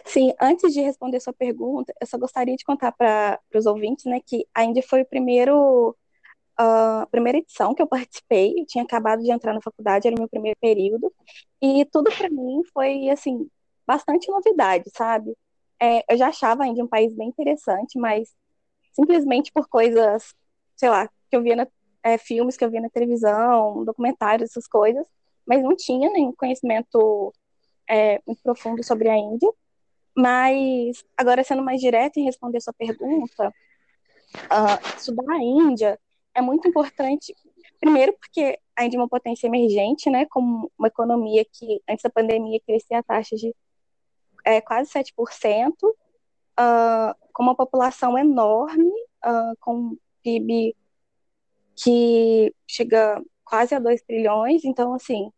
Sim, antes de responder sua pergunta, eu só gostaria de contar para os ouvintes, né, que a foi o primeiro, uh, a primeira edição que eu participei, eu tinha acabado de entrar na faculdade, era o meu primeiro período, e tudo para mim foi, assim, bastante novidade, sabe? É, eu já achava a Índia um país bem interessante, mas simplesmente por coisas, sei lá, que eu via na, é, filmes que eu via na televisão, documentários, essas coisas, mas não tinha nenhum conhecimento é, muito profundo sobre a Índia. Mas, agora sendo mais direto em responder a sua pergunta, uh, estudar a Índia é muito importante, primeiro porque a Índia é uma potência emergente, né, como uma economia que, antes da pandemia, crescia a taxa de é, quase 7%, uh, ah, com uma população enorme, uh, com um PIB que chega quase a 2 trilhões, então, assim,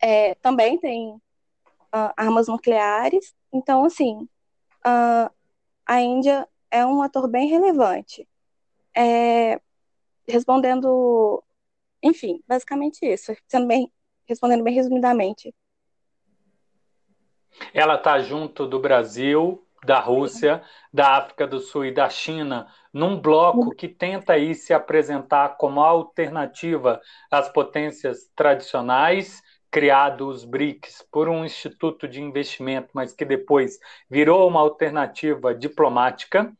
é, também tem uh, armas nucleares. Então, assim, uh, a Índia é um ator bem relevante. É, respondendo, enfim, basicamente isso, sendo bem, respondendo bem resumidamente. Ela está junto do Brasil, da Rússia, da África do Sul e da China, num bloco que tenta aí se apresentar como alternativa às potências tradicionais criado os BRICS por um instituto de investimento, mas que depois virou uma alternativa diplomática.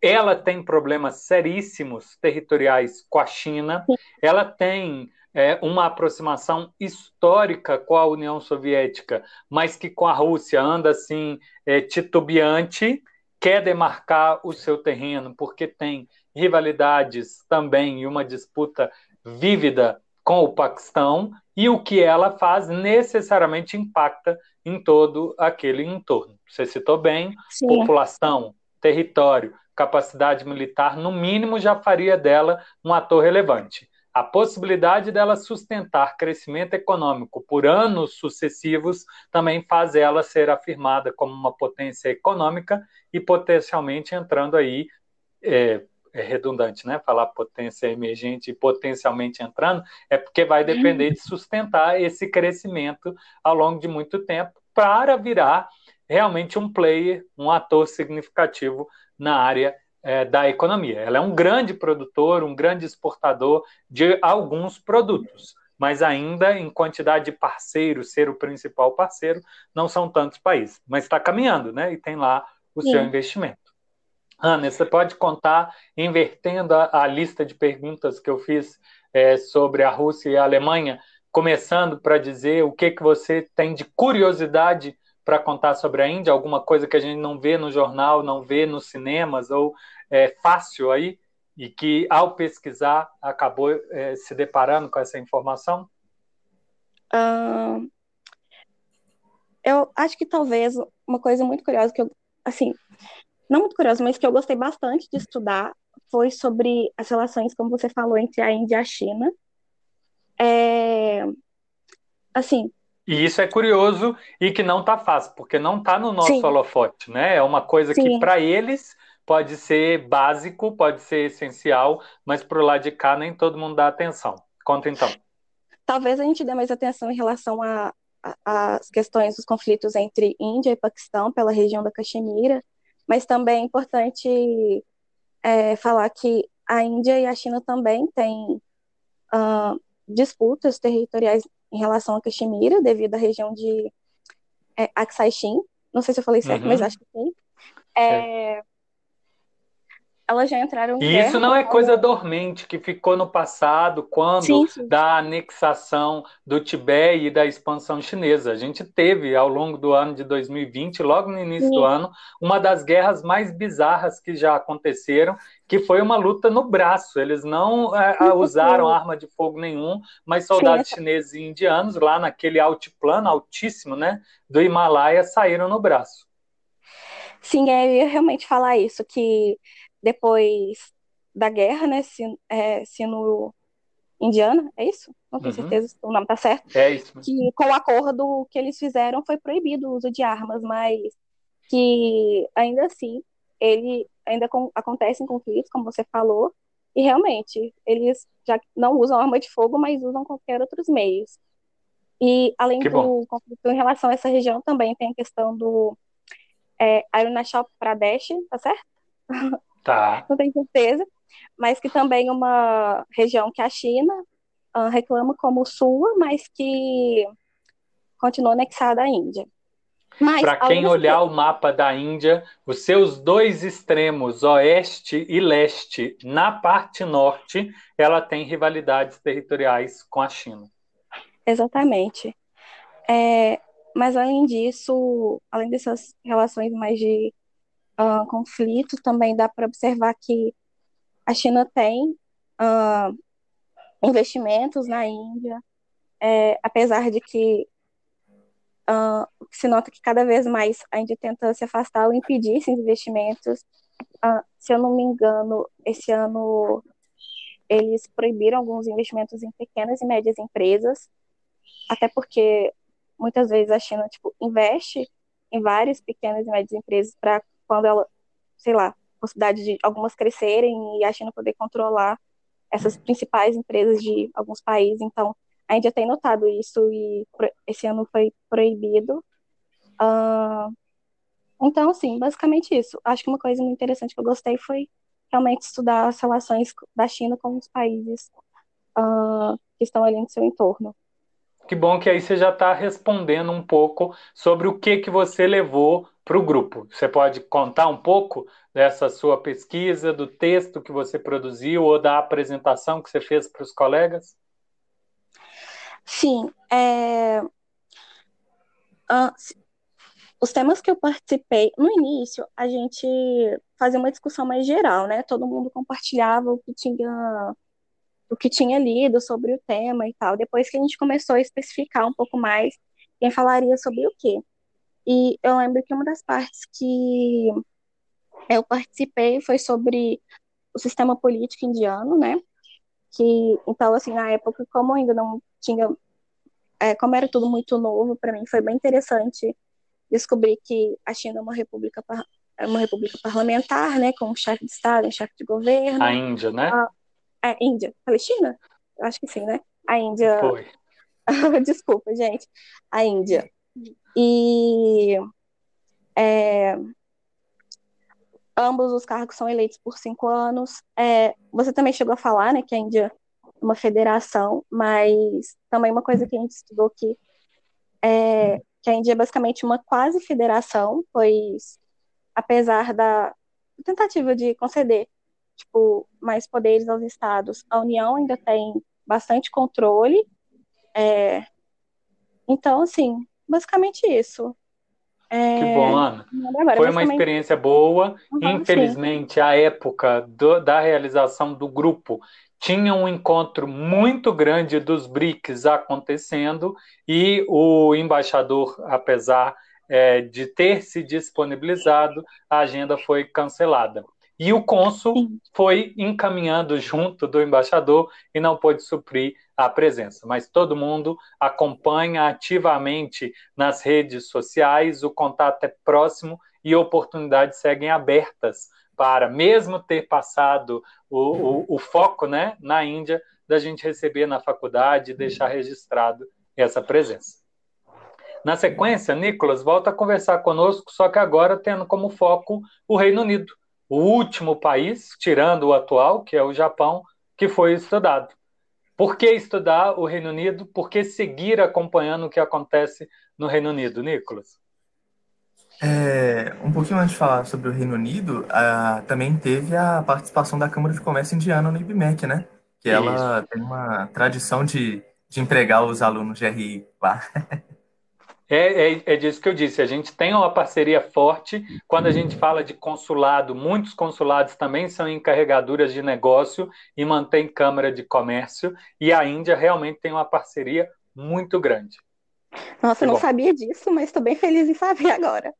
Ela tem problemas seríssimos territoriais com a China, ela tem é, uma aproximação histórica com a União Soviética, mas que com a Rússia anda assim é, titubeante, quer demarcar o seu terreno, porque tem rivalidades também e uma disputa vívida com o Paquistão e o que ela faz necessariamente impacta em todo aquele entorno. Você citou bem, Sim. população, território, capacidade militar, no mínimo já faria dela um ator relevante. A possibilidade dela sustentar crescimento econômico por anos sucessivos também faz ela ser afirmada como uma potência econômica e potencialmente entrando aí é, é redundante, né? Falar potência emergente e potencialmente entrando, é porque vai depender de sustentar esse crescimento ao longo de muito tempo para virar realmente um player, um ator significativo na área é, da economia. Ela é um grande produtor, um grande exportador de alguns produtos, mas ainda em quantidade de parceiros, ser o principal parceiro, não são tantos países. Mas está caminhando, né? E tem lá o Sim. seu investimento. Ana, você pode contar, invertendo a, a lista de perguntas que eu fiz é, sobre a Rússia e a Alemanha, começando para dizer o que, que você tem de curiosidade para contar sobre a Índia, alguma coisa que a gente não vê no jornal, não vê nos cinemas, ou é fácil aí, e que ao pesquisar acabou é, se deparando com essa informação? Uh, eu acho que talvez uma coisa muito curiosa que eu, assim, não muito curiosa, mas que eu gostei bastante de estudar foi sobre as relações, como você falou, entre a Índia e a China. É, assim, e isso é curioso e que não está fácil, porque não está no nosso Sim. holofote, né? É uma coisa Sim. que para eles pode ser básico, pode ser essencial, mas para o lado de cá nem todo mundo dá atenção. Conta então. Talvez a gente dê mais atenção em relação às questões dos conflitos entre Índia e Paquistão pela região da Caxemira, mas também é importante é, falar que a Índia e a China também têm uh, disputas territoriais em relação a Caxemira, devido à região de é, Aksai Chin. Não sei se eu falei certo, uhum. mas acho que sim. É, elas já entraram em E isso não é coisa dormente que ficou no passado, quando sim, sim. da anexação do Tibete e da expansão chinesa. A gente teve, ao longo do ano de 2020, logo no início sim. do ano, uma das guerras mais bizarras que já aconteceram, que foi uma luta no braço. Eles não é, usaram arma de fogo nenhum, mas soldados chineses e indianos, lá naquele altiplano altíssimo né, do Himalaia, saíram no braço. Sim, eu ia realmente falar isso, que depois da guerra, né? Sino, é, sino indiana, é isso? Não tenho uhum. certeza se o nome tá certo. É isso. Que com o acordo que eles fizeram foi proibido o uso de armas, mas que ainda assim ele ainda com, acontecem conflitos, como você falou, e realmente eles já não usam arma de fogo, mas usam qualquer outros meios. E além que do bom. conflito em relação a essa região, também tem a questão do é, Arunachal Pradesh, tá certo? Tá. Não tenho certeza. Mas que também é uma região que a China uh, reclama como sua, mas que continua anexada à Índia. Para quem olhar o mapa da Índia, os seus dois extremos, oeste e leste, na parte norte, ela tem rivalidades territoriais com a China. Exatamente. É, mas além disso, além dessas relações mais de uh, conflito, também dá para observar que a China tem uh, investimentos na Índia, é, apesar de que uh, se nota que cada vez mais a Índia tenta se afastar ou impedir esses investimentos. Uh, se eu não me engano, esse ano eles proibiram alguns investimentos em pequenas e médias empresas, até porque muitas vezes a China tipo, investe em várias pequenas e médias empresas para quando ela, sei lá, possibilidade de algumas crescerem e a China poder controlar essas principais empresas de alguns países. Então, a Índia tem notado isso e esse ano foi proibido. Uh, então, assim, basicamente isso. Acho que uma coisa muito interessante que eu gostei foi realmente estudar as relações da China com os países uh, que estão ali no seu entorno. Que bom que aí você já está respondendo um pouco sobre o que que você levou para o grupo. Você pode contar um pouco dessa sua pesquisa, do texto que você produziu ou da apresentação que você fez para os colegas? Sim. É... Os temas que eu participei, no início, a gente fazia uma discussão mais geral, né? Todo mundo compartilhava o que tinha o que tinha lido sobre o tema e tal. Depois que a gente começou a especificar um pouco mais quem falaria sobre o quê. E eu lembro que uma das partes que eu participei foi sobre o sistema político indiano, né? Que então assim na época como ainda não tinha, é, como era tudo muito novo para mim, foi bem interessante descobrir que a China é uma república é uma república parlamentar, né? Com um chefe de estado, um chefe de governo. A Índia, né? A, a Índia, Palestina? Acho que sim, né? A Índia. Foi. Desculpa, gente. A Índia. E é, ambos os cargos são eleitos por cinco anos. É, você também chegou a falar, né, que a Índia uma federação, mas também uma coisa que a gente estudou que é que a Índia é basicamente uma quase federação, pois apesar da tentativa de conceder tipo mais poderes aos estados, a União ainda tem bastante controle. É, então, assim, basicamente isso. É... Que bom, Ana. Agora, Foi uma experiência boa. Uhum, Infelizmente, sim. a época do, da realização do grupo tinha um encontro muito grande dos BRICS acontecendo e o embaixador, apesar é, de ter se disponibilizado, a agenda foi cancelada. E o cônsul foi encaminhando junto do embaixador e não pôde suprir a presença. Mas todo mundo acompanha ativamente nas redes sociais, o contato é próximo e oportunidades seguem abertas para, mesmo ter passado o, o, o foco né, na Índia, da gente receber na faculdade e deixar registrado essa presença. Na sequência, Nicolas volta a conversar conosco, só que agora tendo como foco o Reino Unido o último país, tirando o atual, que é o Japão, que foi estudado. Por que estudar o Reino Unido? Por que seguir acompanhando o que acontece no Reino Unido, Nicolas? É, um pouquinho antes de falar sobre o Reino Unido, também teve a participação da Câmara de Comércio Indiana no IBMEC, né? Que ela Isso. tem uma tradição de, de empregar os alunos de RI lá. É, é, é, disso que eu disse. A gente tem uma parceria forte. Quando a gente fala de consulado, muitos consulados também são encarregaduras de negócio e mantêm Câmara de Comércio. E a Índia realmente tem uma parceria muito grande. Nossa, eu não sabia disso, mas estou bem feliz em saber agora.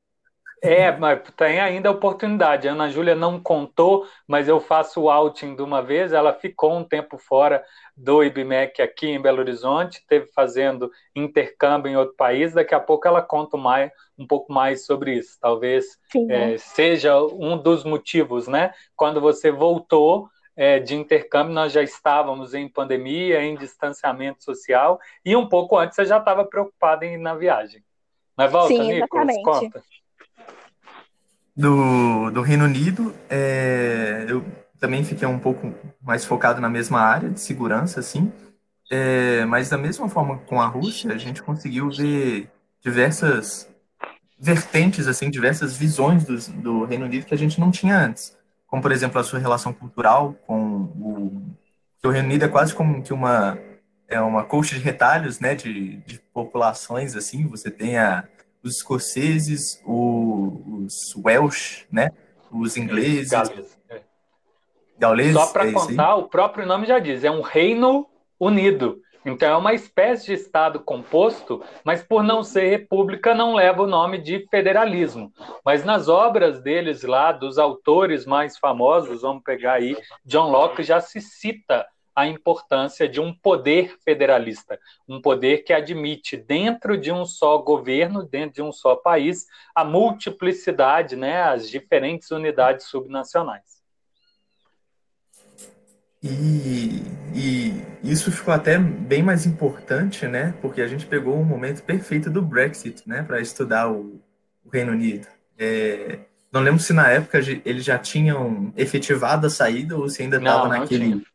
É, mas tem ainda a oportunidade. A Ana Júlia não contou, mas eu faço o outing de uma vez. Ela ficou um tempo fora do IBMEC aqui em Belo Horizonte, teve fazendo intercâmbio em outro país. Daqui a pouco ela conta mais, um pouco mais sobre isso. Talvez é, seja um dos motivos, né? Quando você voltou é, de intercâmbio, nós já estávamos em pandemia, em distanciamento social, e um pouco antes você já estava preocupada em ir na viagem. Mas volta, Sim, Nicolas, conta do, do Reino Unido, é, eu também fiquei um pouco mais focado na mesma área de segurança, assim, é, mas da mesma forma com a Rússia, a gente conseguiu ver diversas vertentes, assim, diversas visões do, do Reino Unido que a gente não tinha antes, como, por exemplo, a sua relação cultural com o... o Reino Unido é quase como que uma é uma coxa de retalhos, né, de, de populações, assim, você tem a, os escoceses, o, os Welsh, né? Os ingleses. Gales. É. Gauleses, Só para é contar, o próprio nome já diz, é um reino unido. Então é uma espécie de Estado composto, mas por não ser república não leva o nome de federalismo. Mas nas obras deles lá, dos autores mais famosos, vamos pegar aí, John Locke já se cita a importância de um poder federalista, um poder que admite dentro de um só governo, dentro de um só país, a multiplicidade, né, as diferentes unidades subnacionais. E, e, isso ficou até bem mais importante, né? Porque a gente pegou o momento perfeito do Brexit, né? Para estudar o, o, Reino Unido. É, não lembro se na época eles já tinham efetivado a saída ou se ainda estava naquele tinha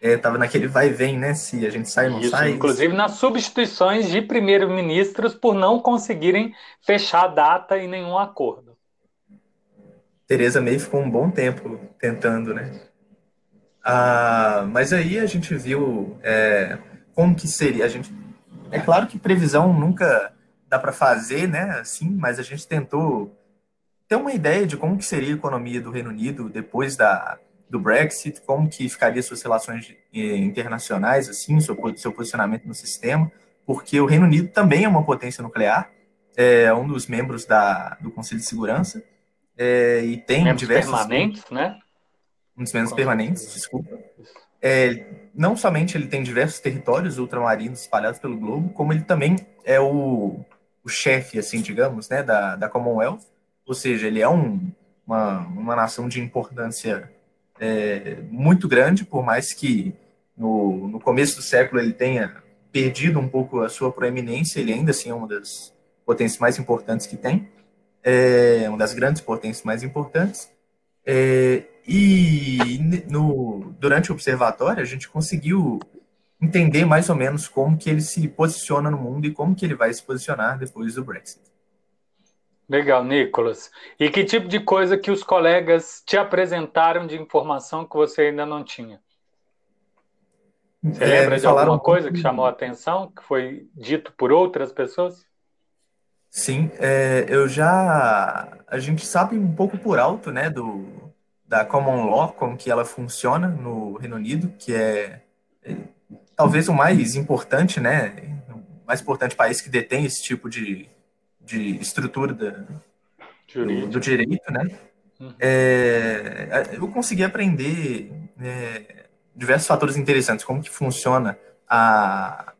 estava é, naquele vai e vem, né? Se a gente sai ou não Isso, sai. Inclusive nas substituições de primeiros-ministros por não conseguirem fechar a data em nenhum acordo. Tereza May ficou um bom tempo tentando, né? Ah, mas aí a gente viu é, como que seria. A gente, é claro que previsão nunca dá para fazer, né? Assim, mas a gente tentou ter uma ideia de como que seria a economia do Reino Unido depois da do Brexit, como que ficaria suas relações eh, internacionais, assim, seu, seu posicionamento no sistema, porque o Reino Unido também é uma potência nuclear, é um dos membros da, do Conselho de Segurança, é, e tem membros diversos... permanentes, né? Um dos membros permanentes, desculpa. É, não somente ele tem diversos territórios ultramarinos espalhados pelo globo, como ele também é o, o chefe, assim, digamos, né, da, da Commonwealth, ou seja, ele é um, uma, uma nação de importância é, muito grande, por mais que no, no começo do século ele tenha perdido um pouco a sua proeminência, ele ainda assim é uma das potências mais importantes que tem, é uma das grandes potências mais importantes. É, E no, durante o observatório a gente conseguiu entender mais ou menos como que ele se posiciona no mundo e como que ele vai se posicionar depois do Brexit. Legal, Nicolas. E que tipo de coisa que os colegas te apresentaram de informação que você ainda não tinha? Você é, lembra de alguma coisa que chamou a atenção, que foi dito por outras pessoas? Sim, é, eu já. A gente sabe um pouco por alto, né, do, da Common Law, como que ela funciona no Reino Unido, que é, é talvez o mais importante, né, o mais importante país que detém esse tipo de, de estrutura da, do, do, direito, né. Uhum. É, eu consegui aprender é, diversos fatores interessantes, como que funciona a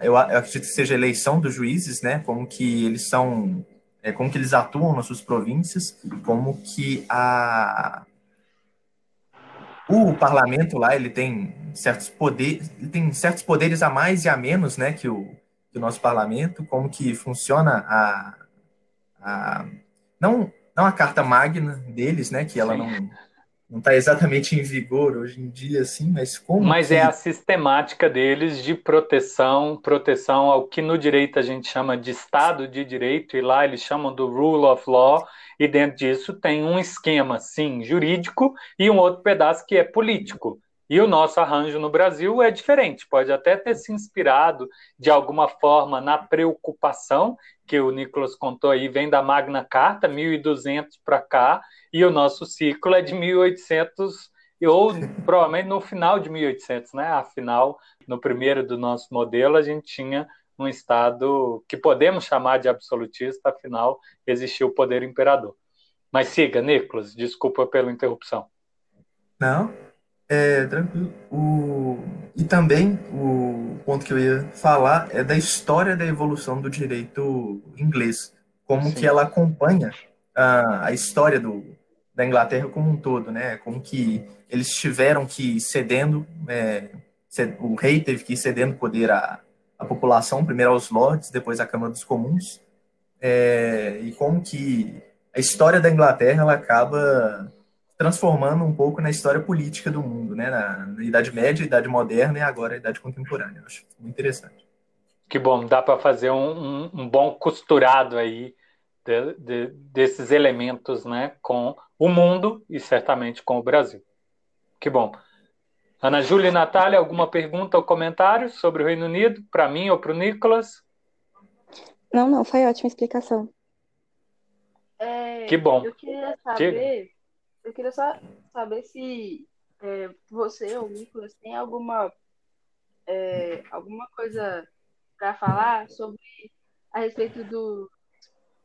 eu, eu acredito que seja a eleição dos juízes, né, como que eles são é, como que eles atuam nas suas províncias, como que a o parlamento lá ele tem certos poderes, ele tem certos poderes a mais e a menos, né, que o, que o nosso parlamento, como que funciona a, a não não a carta magna deles, né, que ela Sim. não não está exatamente em vigor hoje em dia, assim, mas como. Mas que... é a sistemática deles de proteção, proteção ao que no direito a gente chama de Estado de Direito, e lá eles chamam do Rule of Law, e dentro disso tem um esquema, sim, jurídico, e um outro pedaço que é político. E o nosso arranjo no Brasil é diferente, pode até ter se inspirado de alguma forma na preocupação que o Nicolas contou aí, vem da Magna Carta, 1200 para cá, e o nosso ciclo é de 1800 ou provavelmente no final de 1800, né? Afinal, no primeiro do nosso modelo, a gente tinha um Estado que podemos chamar de absolutista, afinal, existia o poder imperador. Mas siga, Nicolas, desculpa pela interrupção. Não, é tranquilo. O... E também o ponto que eu ia falar é da história da evolução do direito inglês, como Sim. que ela acompanha a, a história do, da Inglaterra como um todo, né? Como que eles tiveram que ir cedendo, é, o rei teve que ir cedendo poder à, à população, primeiro aos lords, depois à Câmara dos Comuns, é, e como que a história da Inglaterra ela acaba transformando um pouco na história política do mundo, né? Na, na Idade Média, Idade Moderna e agora a Idade Contemporânea. Eu acho muito interessante. Que bom, dá para fazer um, um, um bom costurado aí de, de, desses elementos né, com o mundo e certamente com o Brasil. Que bom. Ana Júlia e Natália, alguma pergunta ou comentário sobre o Reino Unido, para mim ou para o Nicolas? Não, não, foi ótima explicação. É, que bom. Eu queria saber, eu queria só saber se é, você ou Nicolas tem alguma, é, alguma coisa para falar sobre a respeito do,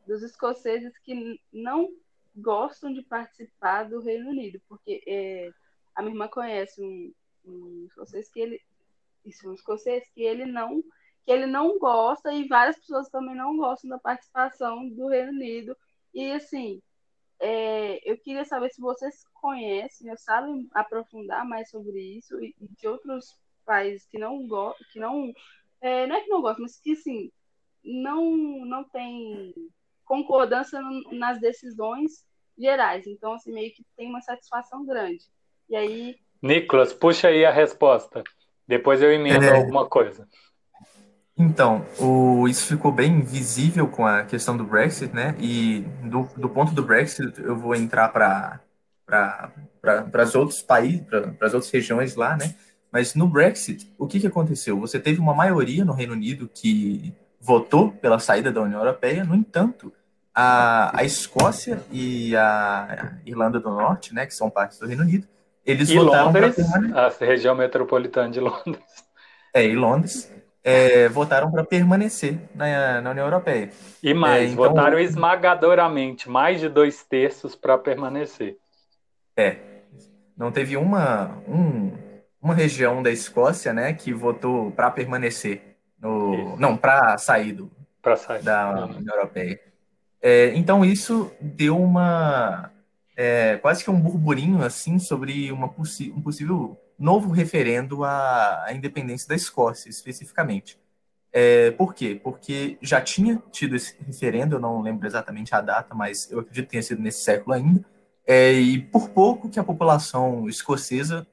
dos escoceses que não gostam de participar do Reino Unido, porque é, a minha irmã conhece um, um escocês que ele isso, um escocês que ele não que ele não gosta e várias pessoas também não gostam da participação do Reino Unido. E assim é, eu queria saber se vocês conhecem ou sabem aprofundar mais sobre isso e, e de outros países que não gostam que não é, não é que não gostam mas que assim não não tem concordância nas decisões gerais. Então, assim, meio que tem uma satisfação grande. E aí. Nicolas, puxa aí a resposta. Depois eu emendo é... alguma coisa. Então, o, isso ficou bem visível com a questão do Brexit, né? E do, do ponto do Brexit, eu vou entrar para para os outros países, para as outras regiões lá, né? Mas no Brexit, o que, que aconteceu? Você teve uma maioria no Reino Unido que votou pela saída da União Europeia, no entanto, a, a Escócia e a Irlanda do Norte, né, que são partes do Reino Unido, eles e votaram permanecer. A região metropolitana de Londres. É, e Londres. É, votaram para permanecer na, na, União Europeia. E mais, é, então, votaram esmagadoramente, mais de dois terços para permanecer. É, não teve uma, um, uma região da Escócia, né, que votou para permanecer no, Isso. não, para sair, do, sair da União Europeia. É, então isso deu uma é, quase que um burburinho assim sobre uma um possível novo referendo à, à, independência da Escócia, especificamente. É, por quê? Porque já tinha tido esse referendo, eu não lembro exatamente a data, mas eu acredito que tenha sido nesse século ainda, é, e por pouco que a população escocesa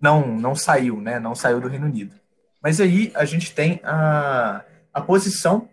não, não saiu, né? Não saiu do Reino Unido. Mas aí a gente tem a, a posição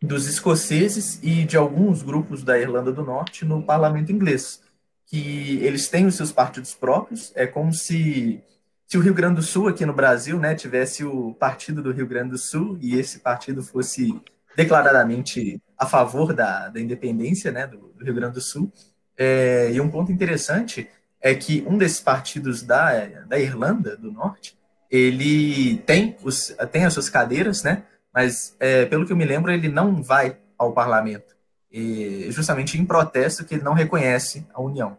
dos escoceses e de alguns grupos da Irlanda do Norte no parlamento inglês, que eles têm os seus partidos próprios, é como se, se o Rio Grande do Sul aqui no Brasil né, tivesse o partido do Rio Grande do Sul e esse partido fosse declaradamente a favor da, da independência né, do, do Rio Grande do Sul. É, e um ponto interessante é que um desses partidos da, da Irlanda do Norte, ele tem, os, tem as suas cadeiras, né? Mas, é, pelo que eu me lembro, ele não vai ao parlamento, e, justamente em protesto que ele não reconhece a União.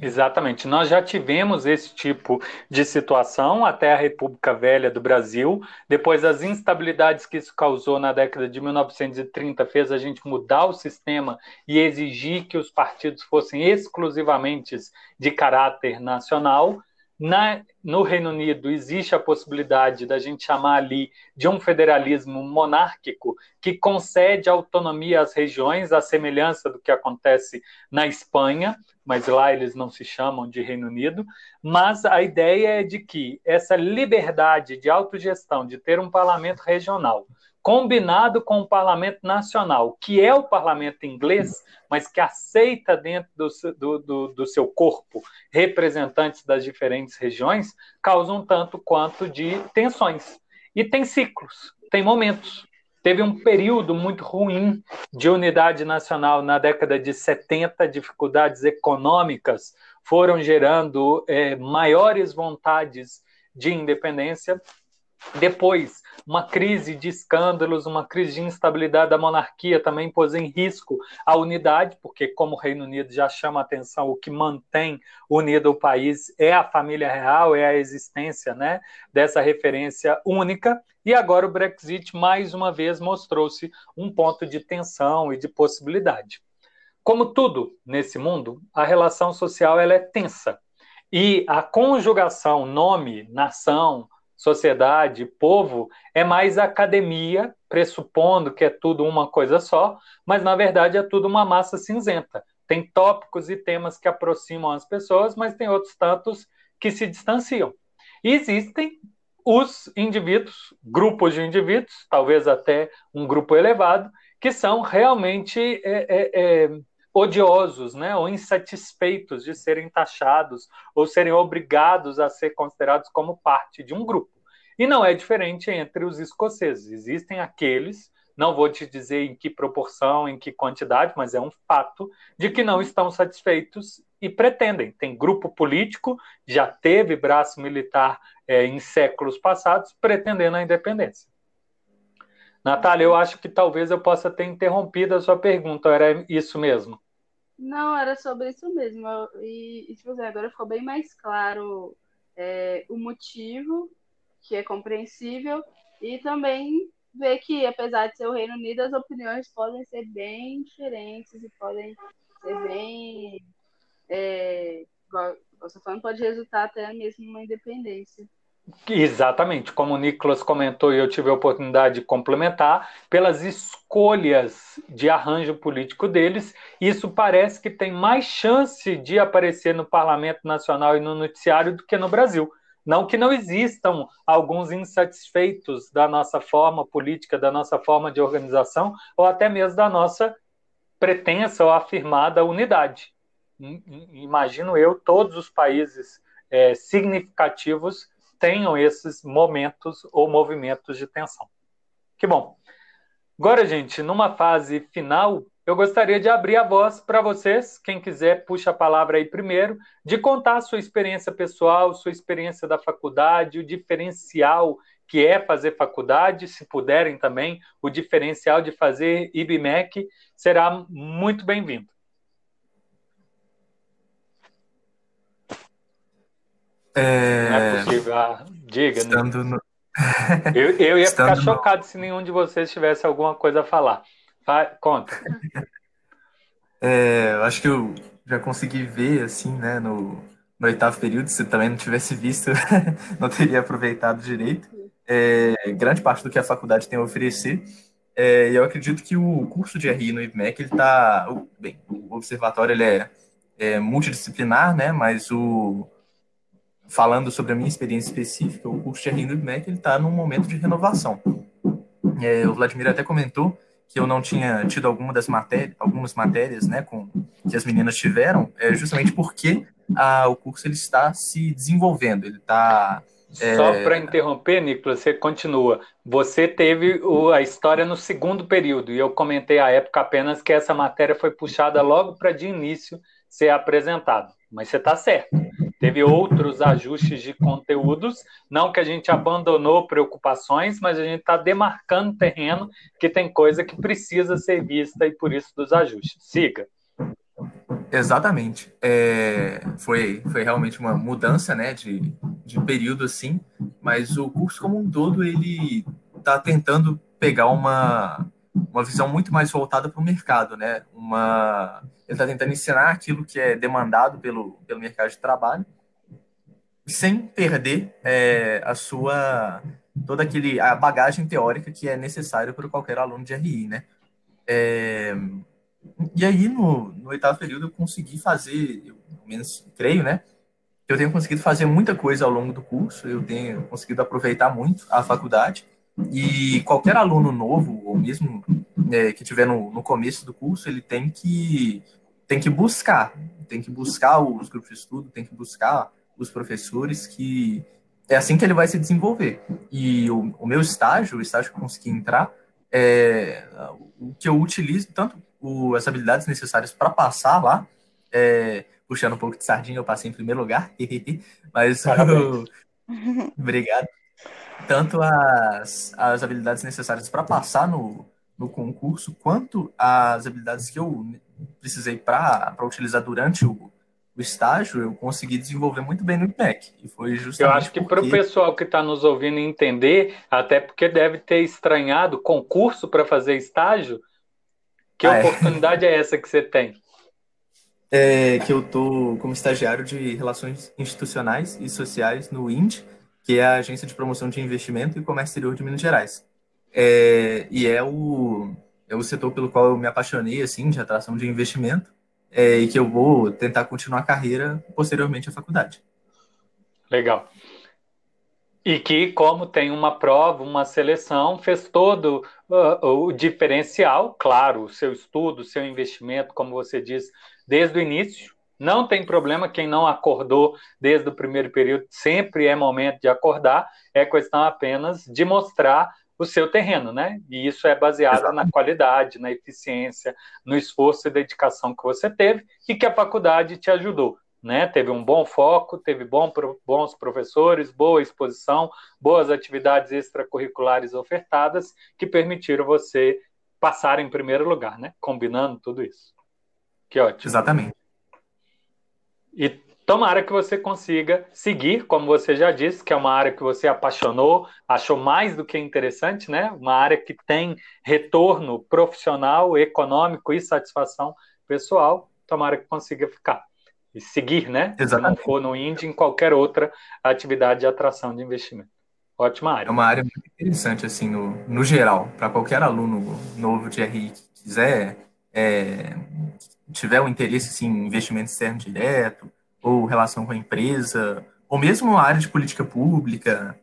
Exatamente. Nós já tivemos esse tipo de situação até a República Velha do Brasil. Depois, as instabilidades que isso causou na década de 1930 fez a gente mudar o sistema e exigir que os partidos fossem exclusivamente de caráter nacional. Na, no Reino Unido existe a possibilidade da gente chamar ali de um federalismo monárquico que concede autonomia às regiões, à semelhança do que acontece na Espanha, mas lá eles não se chamam de Reino Unido. Mas a ideia é de que essa liberdade de autogestão, de ter um parlamento regional, combinado com o parlamento nacional, que é o parlamento inglês, mas que aceita dentro do, do, do, seu corpo representantes das diferentes regiões, causa um tanto quanto de tensões. E tem ciclos, tem momentos. Teve um período muito ruim de unidade nacional na década de 70, dificuldades econômicas foram gerando é, maiores vontades de independência. Depois, uma crise de escândalos, uma crise de instabilidade da monarquia também pôs em risco a unidade, porque, como o Reino Unido já chama a atenção, o que mantém unido o país é a família real, é a existência né, dessa referência única. E agora o Brexit, mais uma vez, mostrou-se um ponto de tensão e de possibilidade. Como tudo nesse mundo, a relação social ela é tensa. E a conjugação nome, nação, sociedade, povo, é mais academia, pressupondo que é tudo uma coisa só, mas na verdade é tudo uma massa cinzenta. Tem tópicos e temas que aproximam as pessoas, mas tem outros tantos que se distanciam. E existem os indivíduos, grupos de indivíduos, talvez até um grupo elevado, que são realmente é, é, é, odiosos, né, ou insatisfeitos de serem taxados ou serem obrigados a ser considerados como parte de um grupo. E não é diferente entre os escoceses. Existem aqueles, não vou te dizer em que proporção, em que quantidade, mas é um fato de que não estão satisfeitos e pretendem. Tem grupo político, já teve braço militar é, em séculos passados, pretendendo a independência. Natália, eu acho que talvez eu possa ter interrompido a sua pergunta, era isso mesmo? Não, era sobre isso mesmo. E, e tipo assim, agora ficou bem mais claro é, o motivo, que é compreensível, e também ver que, apesar de ser o Reino Unido, as opiniões podem ser bem diferentes e podem ser bem. É, igual você falando, pode resultar até mesmo numa independência. Exatamente, como o Nicolas comentou e eu tive a oportunidade de complementar, pelas escolhas de arranjo político deles, isso parece que tem mais chance de aparecer no Parlamento Nacional e no Noticiário do que no Brasil. Não que não existam alguns insatisfeitos da nossa forma política, da nossa forma de organização, ou até mesmo da nossa pretensa ou afirmada unidade. Imagino eu todos os países é, significativos tenham esses momentos ou movimentos de tensão. Que bom. Agora, gente, numa fase final, eu gostaria de abrir a voz para vocês. Quem quiser, puxa a palavra aí primeiro, de contar a sua experiência pessoal, sua experiência da faculdade, o diferencial que é fazer faculdade, se puderem também, o diferencial de fazer IBMEC, será muito bem-vindo. É... Não é possível. Ah, diga. Né? Estando no... eu, eu ia Estando ficar chocado no... se nenhum de vocês tivesse alguma coisa a falar. Vai, conta. É, eu acho que eu já consegui ver, assim, né, no, no oitavo período, se também não tivesse visto, não teria aproveitado direito. É, grande parte do que a faculdade tem a oferecer. É, e eu acredito que o curso de RI no IBMEC, ele tá, bem, o observatório, ele é é, multidisciplinar, né? Mas o falando sobre a minha experiência específica, o curso de IBMEC ele está num momento de renovação. É, o Vladimir até comentou que eu não tinha tido alguma das matérias, algumas matérias, né, com que as meninas tiveram, é justamente porque a, o curso ele está se desenvolvendo, ele está é... Só para interromper, Nicolas, você continua. Você teve o, a história no segundo período, e eu comentei à época apenas que essa matéria foi puxada logo para de início ser apresentada. Mas você está certo. Teve outros ajustes de conteúdos, não que a gente abandonou preocupações, mas a gente está demarcando terreno que tem coisa que precisa ser vista e por isso dos ajustes. Siga. Exatamente. É, foi, foi realmente uma mudança né, de, de período assim, mas o curso como um todo ele está tentando pegar uma, uma visão muito mais voltada para o mercado, né? Uma, ele está tentando ensinar aquilo que é demandado pelo, pelo mercado de trabalho, sem perder é, a sua toda aquele a bagagem teórica que é necessária para qualquer aluno de RI, né? É, e aí no, no oitavo período eu consegui fazer, eu, pelo menos creio, né? Eu tenho conseguido fazer muita coisa ao longo do curso, eu tenho conseguido aproveitar muito a faculdade e qualquer aluno novo, ou mesmo é, que estiver no, no começo do curso, ele tem que, tem que buscar, tem que buscar os grupos de estudo, tem que buscar os professores, que é assim que ele vai se desenvolver. E o, o meu estágio, o estágio que eu consegui entrar, é, o que eu utilizo, tanto o, as habilidades necessárias para passar lá, é, puxando um pouco de sardinha, eu passei em primeiro lugar, mas obrigado tanto as, as habilidades necessárias para passar no, no concurso, quanto as habilidades que eu precisei para utilizar durante o, o estágio, eu consegui desenvolver muito bem no IPEC. E foi justamente Eu acho que para o pessoal que está nos ouvindo entender, até porque deve ter estranhado concurso para fazer estágio, que ah, é. oportunidade é. é essa que você tem? É que eu tô como estagiário de Relações Institucionais e Sociais no INDE, que é a Agência de Promoção de Investimento e Comércio Exterior de Minas Gerais. É, e é o, é o setor pelo qual eu me apaixonei, assim, de atração de investimento, é, e que eu vou tentar continuar a carreira posteriormente à faculdade. Legal. E que, como tem uma prova, uma seleção, fez todo uh, o diferencial, claro, o seu estudo, o seu investimento, como você diz, desde o início, não tem problema quem não acordou desde o primeiro período, sempre é momento de acordar, é questão apenas de mostrar o seu terreno, né? E isso é baseado Exatamente. na qualidade, na eficiência, no esforço e dedicação que você teve e que a faculdade te ajudou, né? Teve um bom foco, teve bom, bons professores, boa exposição, boas atividades extracurriculares ofertadas que permitiram você passar em primeiro lugar, né? Combinando tudo isso. Que ótimo. Exatamente. E tomara que você consiga seguir, como você já disse, que é uma área que você apaixonou, achou mais do que interessante, né? Uma área que tem retorno profissional, econômico e satisfação pessoal. Tomara que consiga ficar e seguir, né? Exatamente. Se não for no Indy, em qualquer outra atividade de atração de investimento. Ótima área. É uma área muito interessante, assim, no, no geral, para qualquer aluno novo de RI que quiser é, tiver um interesse assim, em investimento externo direto, ou relação com a empresa, ou mesmo a área de política pública,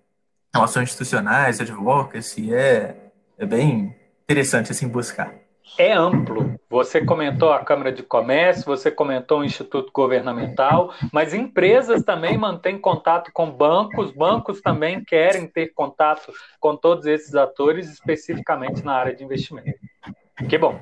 relações institucionais, advocacy, é, é bem interessante assim buscar. É amplo. Você comentou a Câmara de Comércio, você comentou o Instituto Governamental, mas empresas também mantêm contato com bancos, bancos também querem ter contato com todos esses atores, especificamente na área de investimento. Que bom.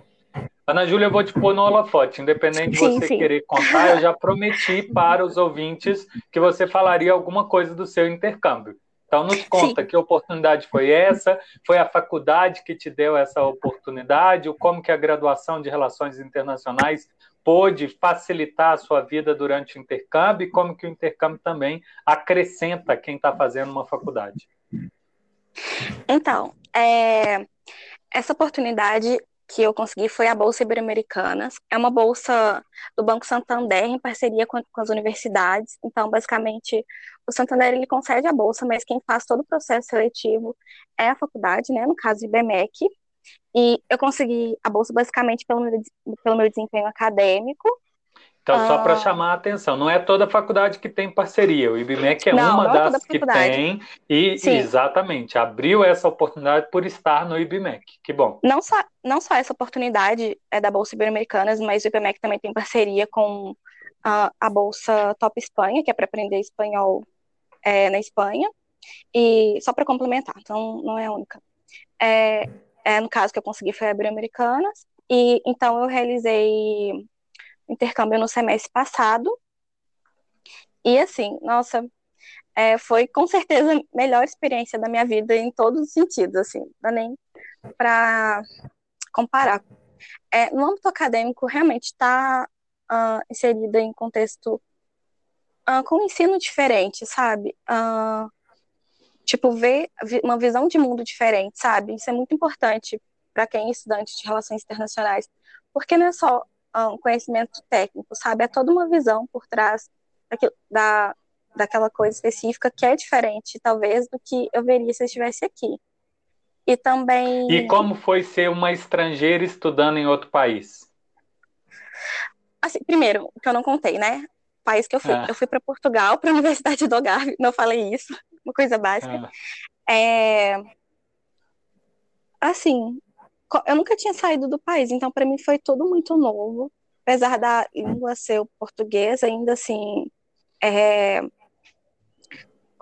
Ana Júlia, eu vou te pôr no holofote, independente de você sim. querer contar, eu já prometi para os ouvintes que você falaria alguma coisa do seu intercâmbio. Então, nos conta sim. que oportunidade foi essa, foi a faculdade que te deu essa oportunidade, ou como que a graduação de Relações Internacionais pôde facilitar a sua vida durante o intercâmbio e como que o intercâmbio também acrescenta quem está fazendo uma faculdade. Então, é, essa oportunidade que eu consegui foi a Bolsa Ibero-Americanas. É uma bolsa do Banco Santander em parceria com, com, as universidades. Então, basicamente, o Santander ele concede a bolsa, mas quem faz todo o processo seletivo é a faculdade, né? No caso, IBMEC. E eu consegui a bolsa basicamente pelo meu, pelo meu desempenho acadêmico. Então, só para ah. chamar a atenção, não é toda faculdade que tem parceria. O IBMEC é não, uma não é das que tem e Sim. exatamente abriu essa oportunidade por estar no IBMEC. Que bom. Não só, não só essa oportunidade é da Bolsa Ibero-Americanas, mas o IBMEC também tem parceria com a, a Bolsa Top Espanha, que é para aprender espanhol é, na Espanha. E só para complementar, então não é a única. É, é, no caso que eu consegui foi a Ibero-Americanas. E então eu realizei intercâmbio no semestre passado. E assim, nossa, é, foi com certeza a melhor experiência da minha vida em todos os sentidos, assim, não dá nem para comparar. É, no âmbito acadêmico, realmente está uh, inserida em contexto uh, com ensino diferente, sabe? Uh, tipo, ver uma visão de mundo diferente, sabe? Isso é muito importante para quem é estudante de relações internacionais, porque não é só um conhecimento técnico, sabe? É toda uma visão por trás daquilo, da, daquela coisa específica que é diferente, talvez, do que eu veria se eu estivesse aqui. E também. E como foi ser uma estrangeira estudando em outro país? Assim, primeiro, o que eu não contei, né? O país que eu fui. Ah. Eu fui para Portugal, para a Universidade do Algarve, não falei isso, uma coisa básica. Ah. É... Assim, eu nunca tinha saído do país, então para mim foi tudo muito novo. Apesar da língua ser o português, ainda assim, é...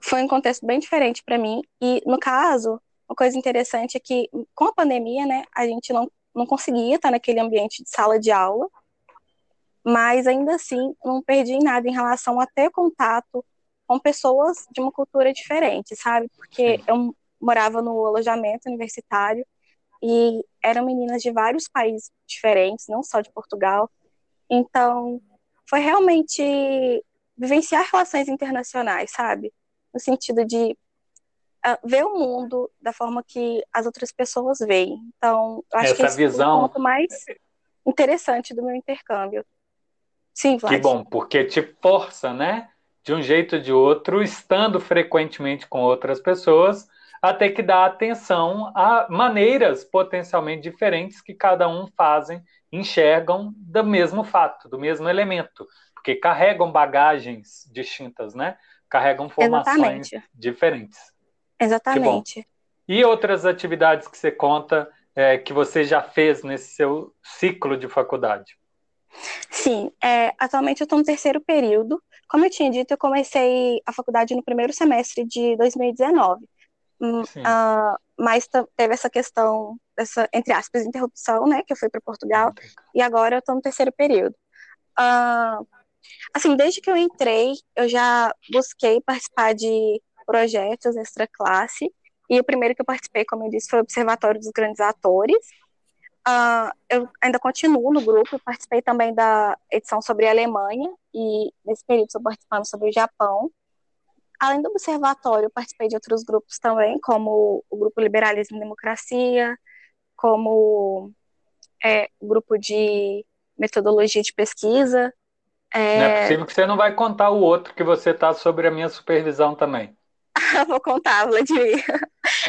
foi um contexto bem diferente para mim. E no caso, uma coisa interessante é que com a pandemia, né, a gente não, não conseguia estar naquele ambiente de sala de aula, mas ainda assim não perdi nada em relação a ter contato com pessoas de uma cultura diferente, sabe? Porque eu morava no alojamento universitário e eram meninas de vários países diferentes, não só de Portugal. Então, foi realmente vivenciar relações internacionais, sabe? No sentido de uh, ver o mundo da forma que as outras pessoas veem. Então, eu acho Essa que esse visão... é o ponto mais interessante do meu intercâmbio. Sim, Vlad. Que bom, porque te força, né? De um jeito ou de outro, estando frequentemente com outras pessoas, a ter que dar atenção a maneiras potencialmente diferentes que cada um fazem, enxergam do mesmo fato, do mesmo elemento, porque carregam bagagens distintas, né? Carregam formações Exatamente. diferentes. Exatamente. E outras atividades que você conta é, que você já fez nesse seu ciclo de faculdade? Sim, é, atualmente eu estou no terceiro período. Como eu tinha dito, eu comecei a faculdade no primeiro semestre de 2019. Uh, mas teve essa questão, essa, entre aspas, interrupção, né, que eu fui para Portugal, e agora eu estou no terceiro período. Uh, assim, desde que eu entrei, eu já busquei participar de projetos extra-classe, e o primeiro que eu participei, como eu disse, foi o Observatório dos Grandes Atores. Uh, eu ainda continuo no grupo, participei também da edição sobre a Alemanha, e nesse período estou participando sobre o Japão. Além do observatório, participei de outros grupos também, como o Grupo Liberalismo e Democracia, como é, o grupo de metodologia de pesquisa. É... Não é possível que você não vai contar o outro que você está sobre a minha supervisão também. Vou contar, Vladimir.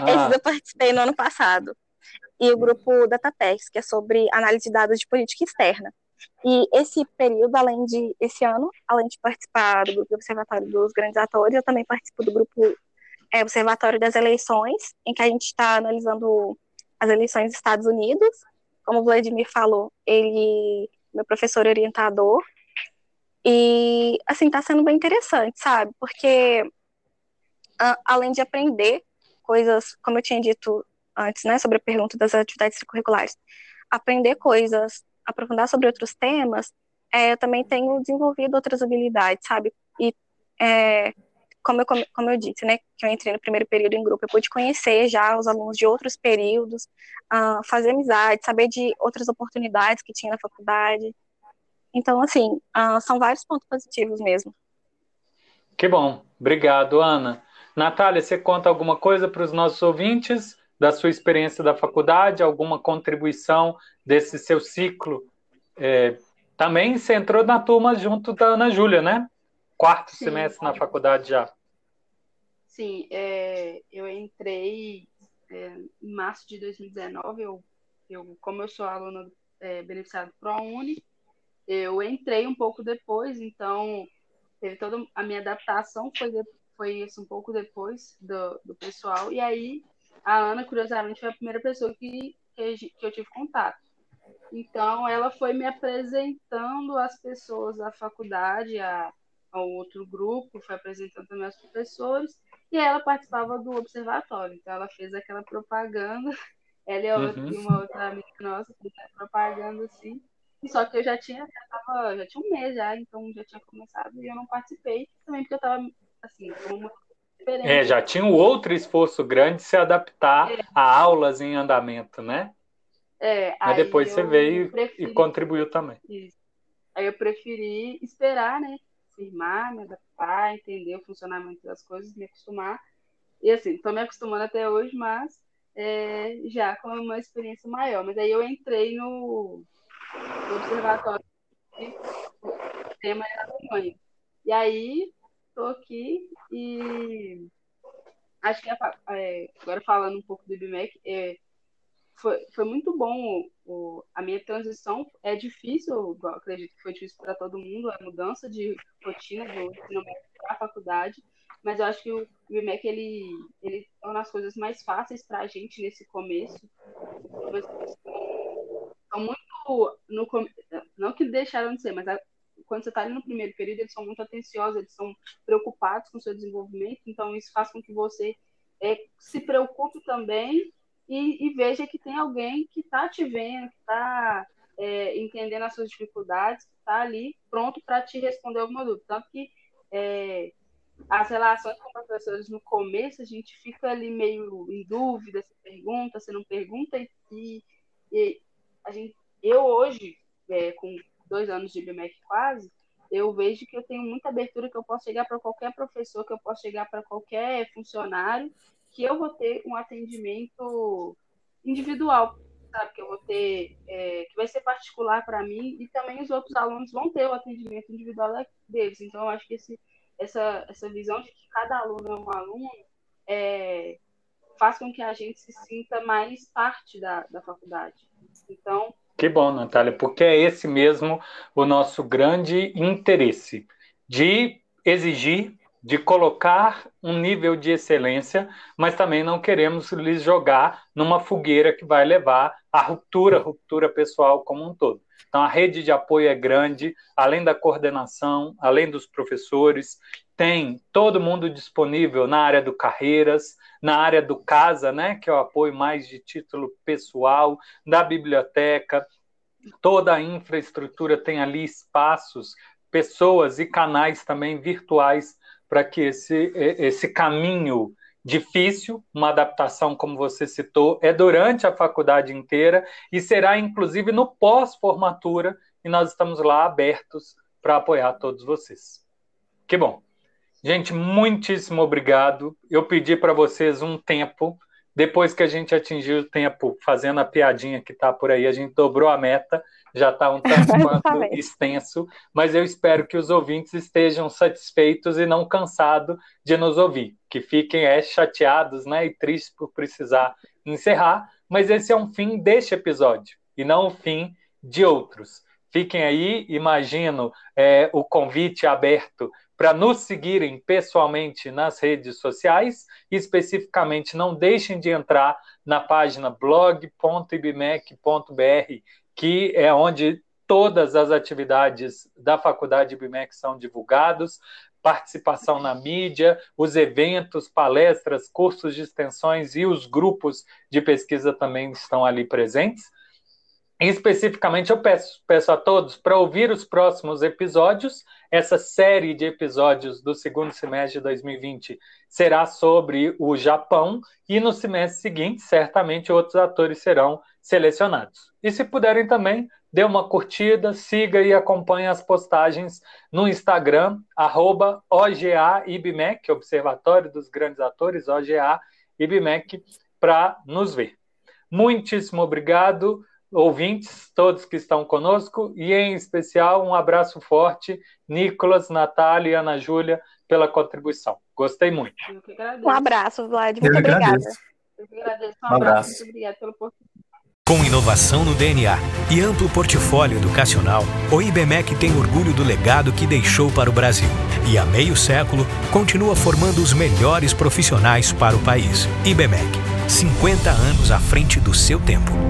Ah. Esses eu participei no ano passado. E o grupo DataPex, que é sobre análise de dados de política externa. E esse período, além de, esse ano, além de participar do grupo Observatório dos Grandes Atores, eu também participo do grupo é, Observatório das Eleições, em que a gente está analisando as eleições dos Estados Unidos. Como o Vladimir falou, ele meu professor orientador. E, assim, está sendo bem interessante, sabe? Porque, a, além de aprender coisas, como eu tinha dito antes, né, sobre a pergunta das atividades curriculares, aprender coisas aprofundar sobre outros temas, é, eu também tenho desenvolvido outras habilidades, sabe? E é, como, eu, como eu disse, né, que eu entrei no primeiro período em grupo, eu pude conhecer já os alunos de outros períodos, uh, fazer amizade, saber de outras oportunidades que tinha na faculdade. Então, assim, uh, são vários pontos positivos mesmo. Que bom. Obrigado, Ana. Natália, você conta alguma coisa para os nossos ouvintes? Da sua experiência da faculdade, alguma contribuição desse seu ciclo. É, também você entrou na turma junto da Ana Júlia, né? Quarto Sim. semestre na faculdade já. Sim, é, eu entrei é, em março de 2019. Eu, eu, como eu sou aluna é, beneficiada do ProUni, eu entrei um pouco depois, então teve toda a minha adaptação foi, foi assim, um pouco depois do, do pessoal. E aí a Ana, curiosamente, foi a primeira pessoa que, que, eu tive contato. Então, ela foi me apresentando as pessoas da faculdade, a, ao outro grupo, foi apresentando também os professores, e ela participava do observatório. Então, ela fez aquela propaganda, ela e, outra, uhum. uma outra amiga nossa, fez propaganda assim. Só que eu já tinha, já, tava, já tinha um mês já, então já tinha começado e eu não participei, também porque eu estava assim, como é, já tinha um outro esforço grande de se adaptar é. a aulas em andamento, né? É, Mas depois você veio preferi... e contribuiu também. Isso. Aí eu preferi esperar, né? Firmar, me adaptar, entender o funcionamento das coisas, me acostumar. E assim, estou me acostumando até hoje, mas é, já com uma experiência maior. Mas aí eu entrei no, no observatório o tema era tamanho. E aí estou aqui e acho que é, agora falando um pouco do IBMEC, é, foi, foi muito bom o, a minha transição. É difícil, acredito que foi difícil para todo mundo, a mudança de rotina do ensino para a faculdade, mas eu acho que o IBMEC ele, ele torna as coisas mais fáceis para a gente nesse começo. São muito. No, não que deixaram de ser, mas a, quando você está ali no primeiro período, eles são muito atenciosos, eles são preocupados com o seu desenvolvimento, então isso faz com que você é, se preocupe também e, e veja que tem alguém que está te vendo, que está é, entendendo as suas dificuldades, que está ali pronto para te responder alguma dúvida. Tanto que é, as relações com professores no começo, a gente fica ali meio em dúvida, se pergunta, se não pergunta, e, e a gente, eu hoje, é, com dois anos de BMEC quase, eu vejo que eu tenho muita abertura, que eu posso chegar para qualquer professor, que eu posso chegar para qualquer funcionário que eu vou ter um atendimento individual, sabe? Que eu vou ter, é, que vai ser particular para mim e também os outros alunos vão ter o atendimento individual deles. Então, eu acho que esse, essa, essa visão de que cada aluno é um aluno é, faz com que a gente se sinta mais parte da, da faculdade. Então. Que bom, Natália, porque é esse mesmo o nosso grande interesse de exigir de colocar um nível de excelência, mas também não queremos lhes jogar numa fogueira que vai levar à ruptura, ruptura pessoal como um todo. Então a rede de apoio é grande, além da coordenação, além dos professores, tem todo mundo disponível na área do carreiras, na área do casa, né, que é o apoio mais de título pessoal, da biblioteca, toda a infraestrutura tem ali espaços, pessoas e canais também virtuais para que esse, esse caminho difícil, uma adaptação, como você citou, é durante a faculdade inteira e será inclusive no pós-formatura, e nós estamos lá abertos para apoiar todos vocês. Que bom. Gente, muitíssimo obrigado. Eu pedi para vocês um tempo. Depois que a gente atingiu o tempo, fazendo a piadinha que está por aí, a gente dobrou a meta já está um tanto quanto extenso, mas eu espero que os ouvintes estejam satisfeitos e não cansados de nos ouvir, que fiquem é, chateados né, e tristes por precisar encerrar, mas esse é um fim deste episódio e não o fim de outros. Fiquem aí, imagino é, o convite aberto para nos seguirem pessoalmente nas redes sociais, especificamente não deixem de entrar na página blog.ibmec.br que é onde todas as atividades da Faculdade BIMEC são divulgados, participação na mídia, os eventos, palestras, cursos de extensões e os grupos de pesquisa também estão ali presentes. Especificamente, eu peço, peço a todos para ouvir os próximos episódios. Essa série de episódios do segundo semestre de 2020 será sobre o Japão, e no semestre seguinte, certamente, outros atores serão selecionados. E se puderem também, dê uma curtida, siga e acompanhe as postagens no Instagram, arroba OGAIBMEC, Observatório dos Grandes Atores, OGA IBMEC, para nos ver. Muitíssimo obrigado, ouvintes, todos que estão conosco, e em especial um abraço forte, Nicolas, Natália e Ana Júlia, pela contribuição. Gostei muito. Um abraço, Vlad. Muito obrigada. Eu agradeço. Um, um abraço. abraço. Muito obrigada. Com inovação no DNA e amplo portfólio educacional, o IBMEC tem orgulho do legado que deixou para o Brasil. E há meio século, continua formando os melhores profissionais para o país. IBMEC, 50 anos à frente do seu tempo.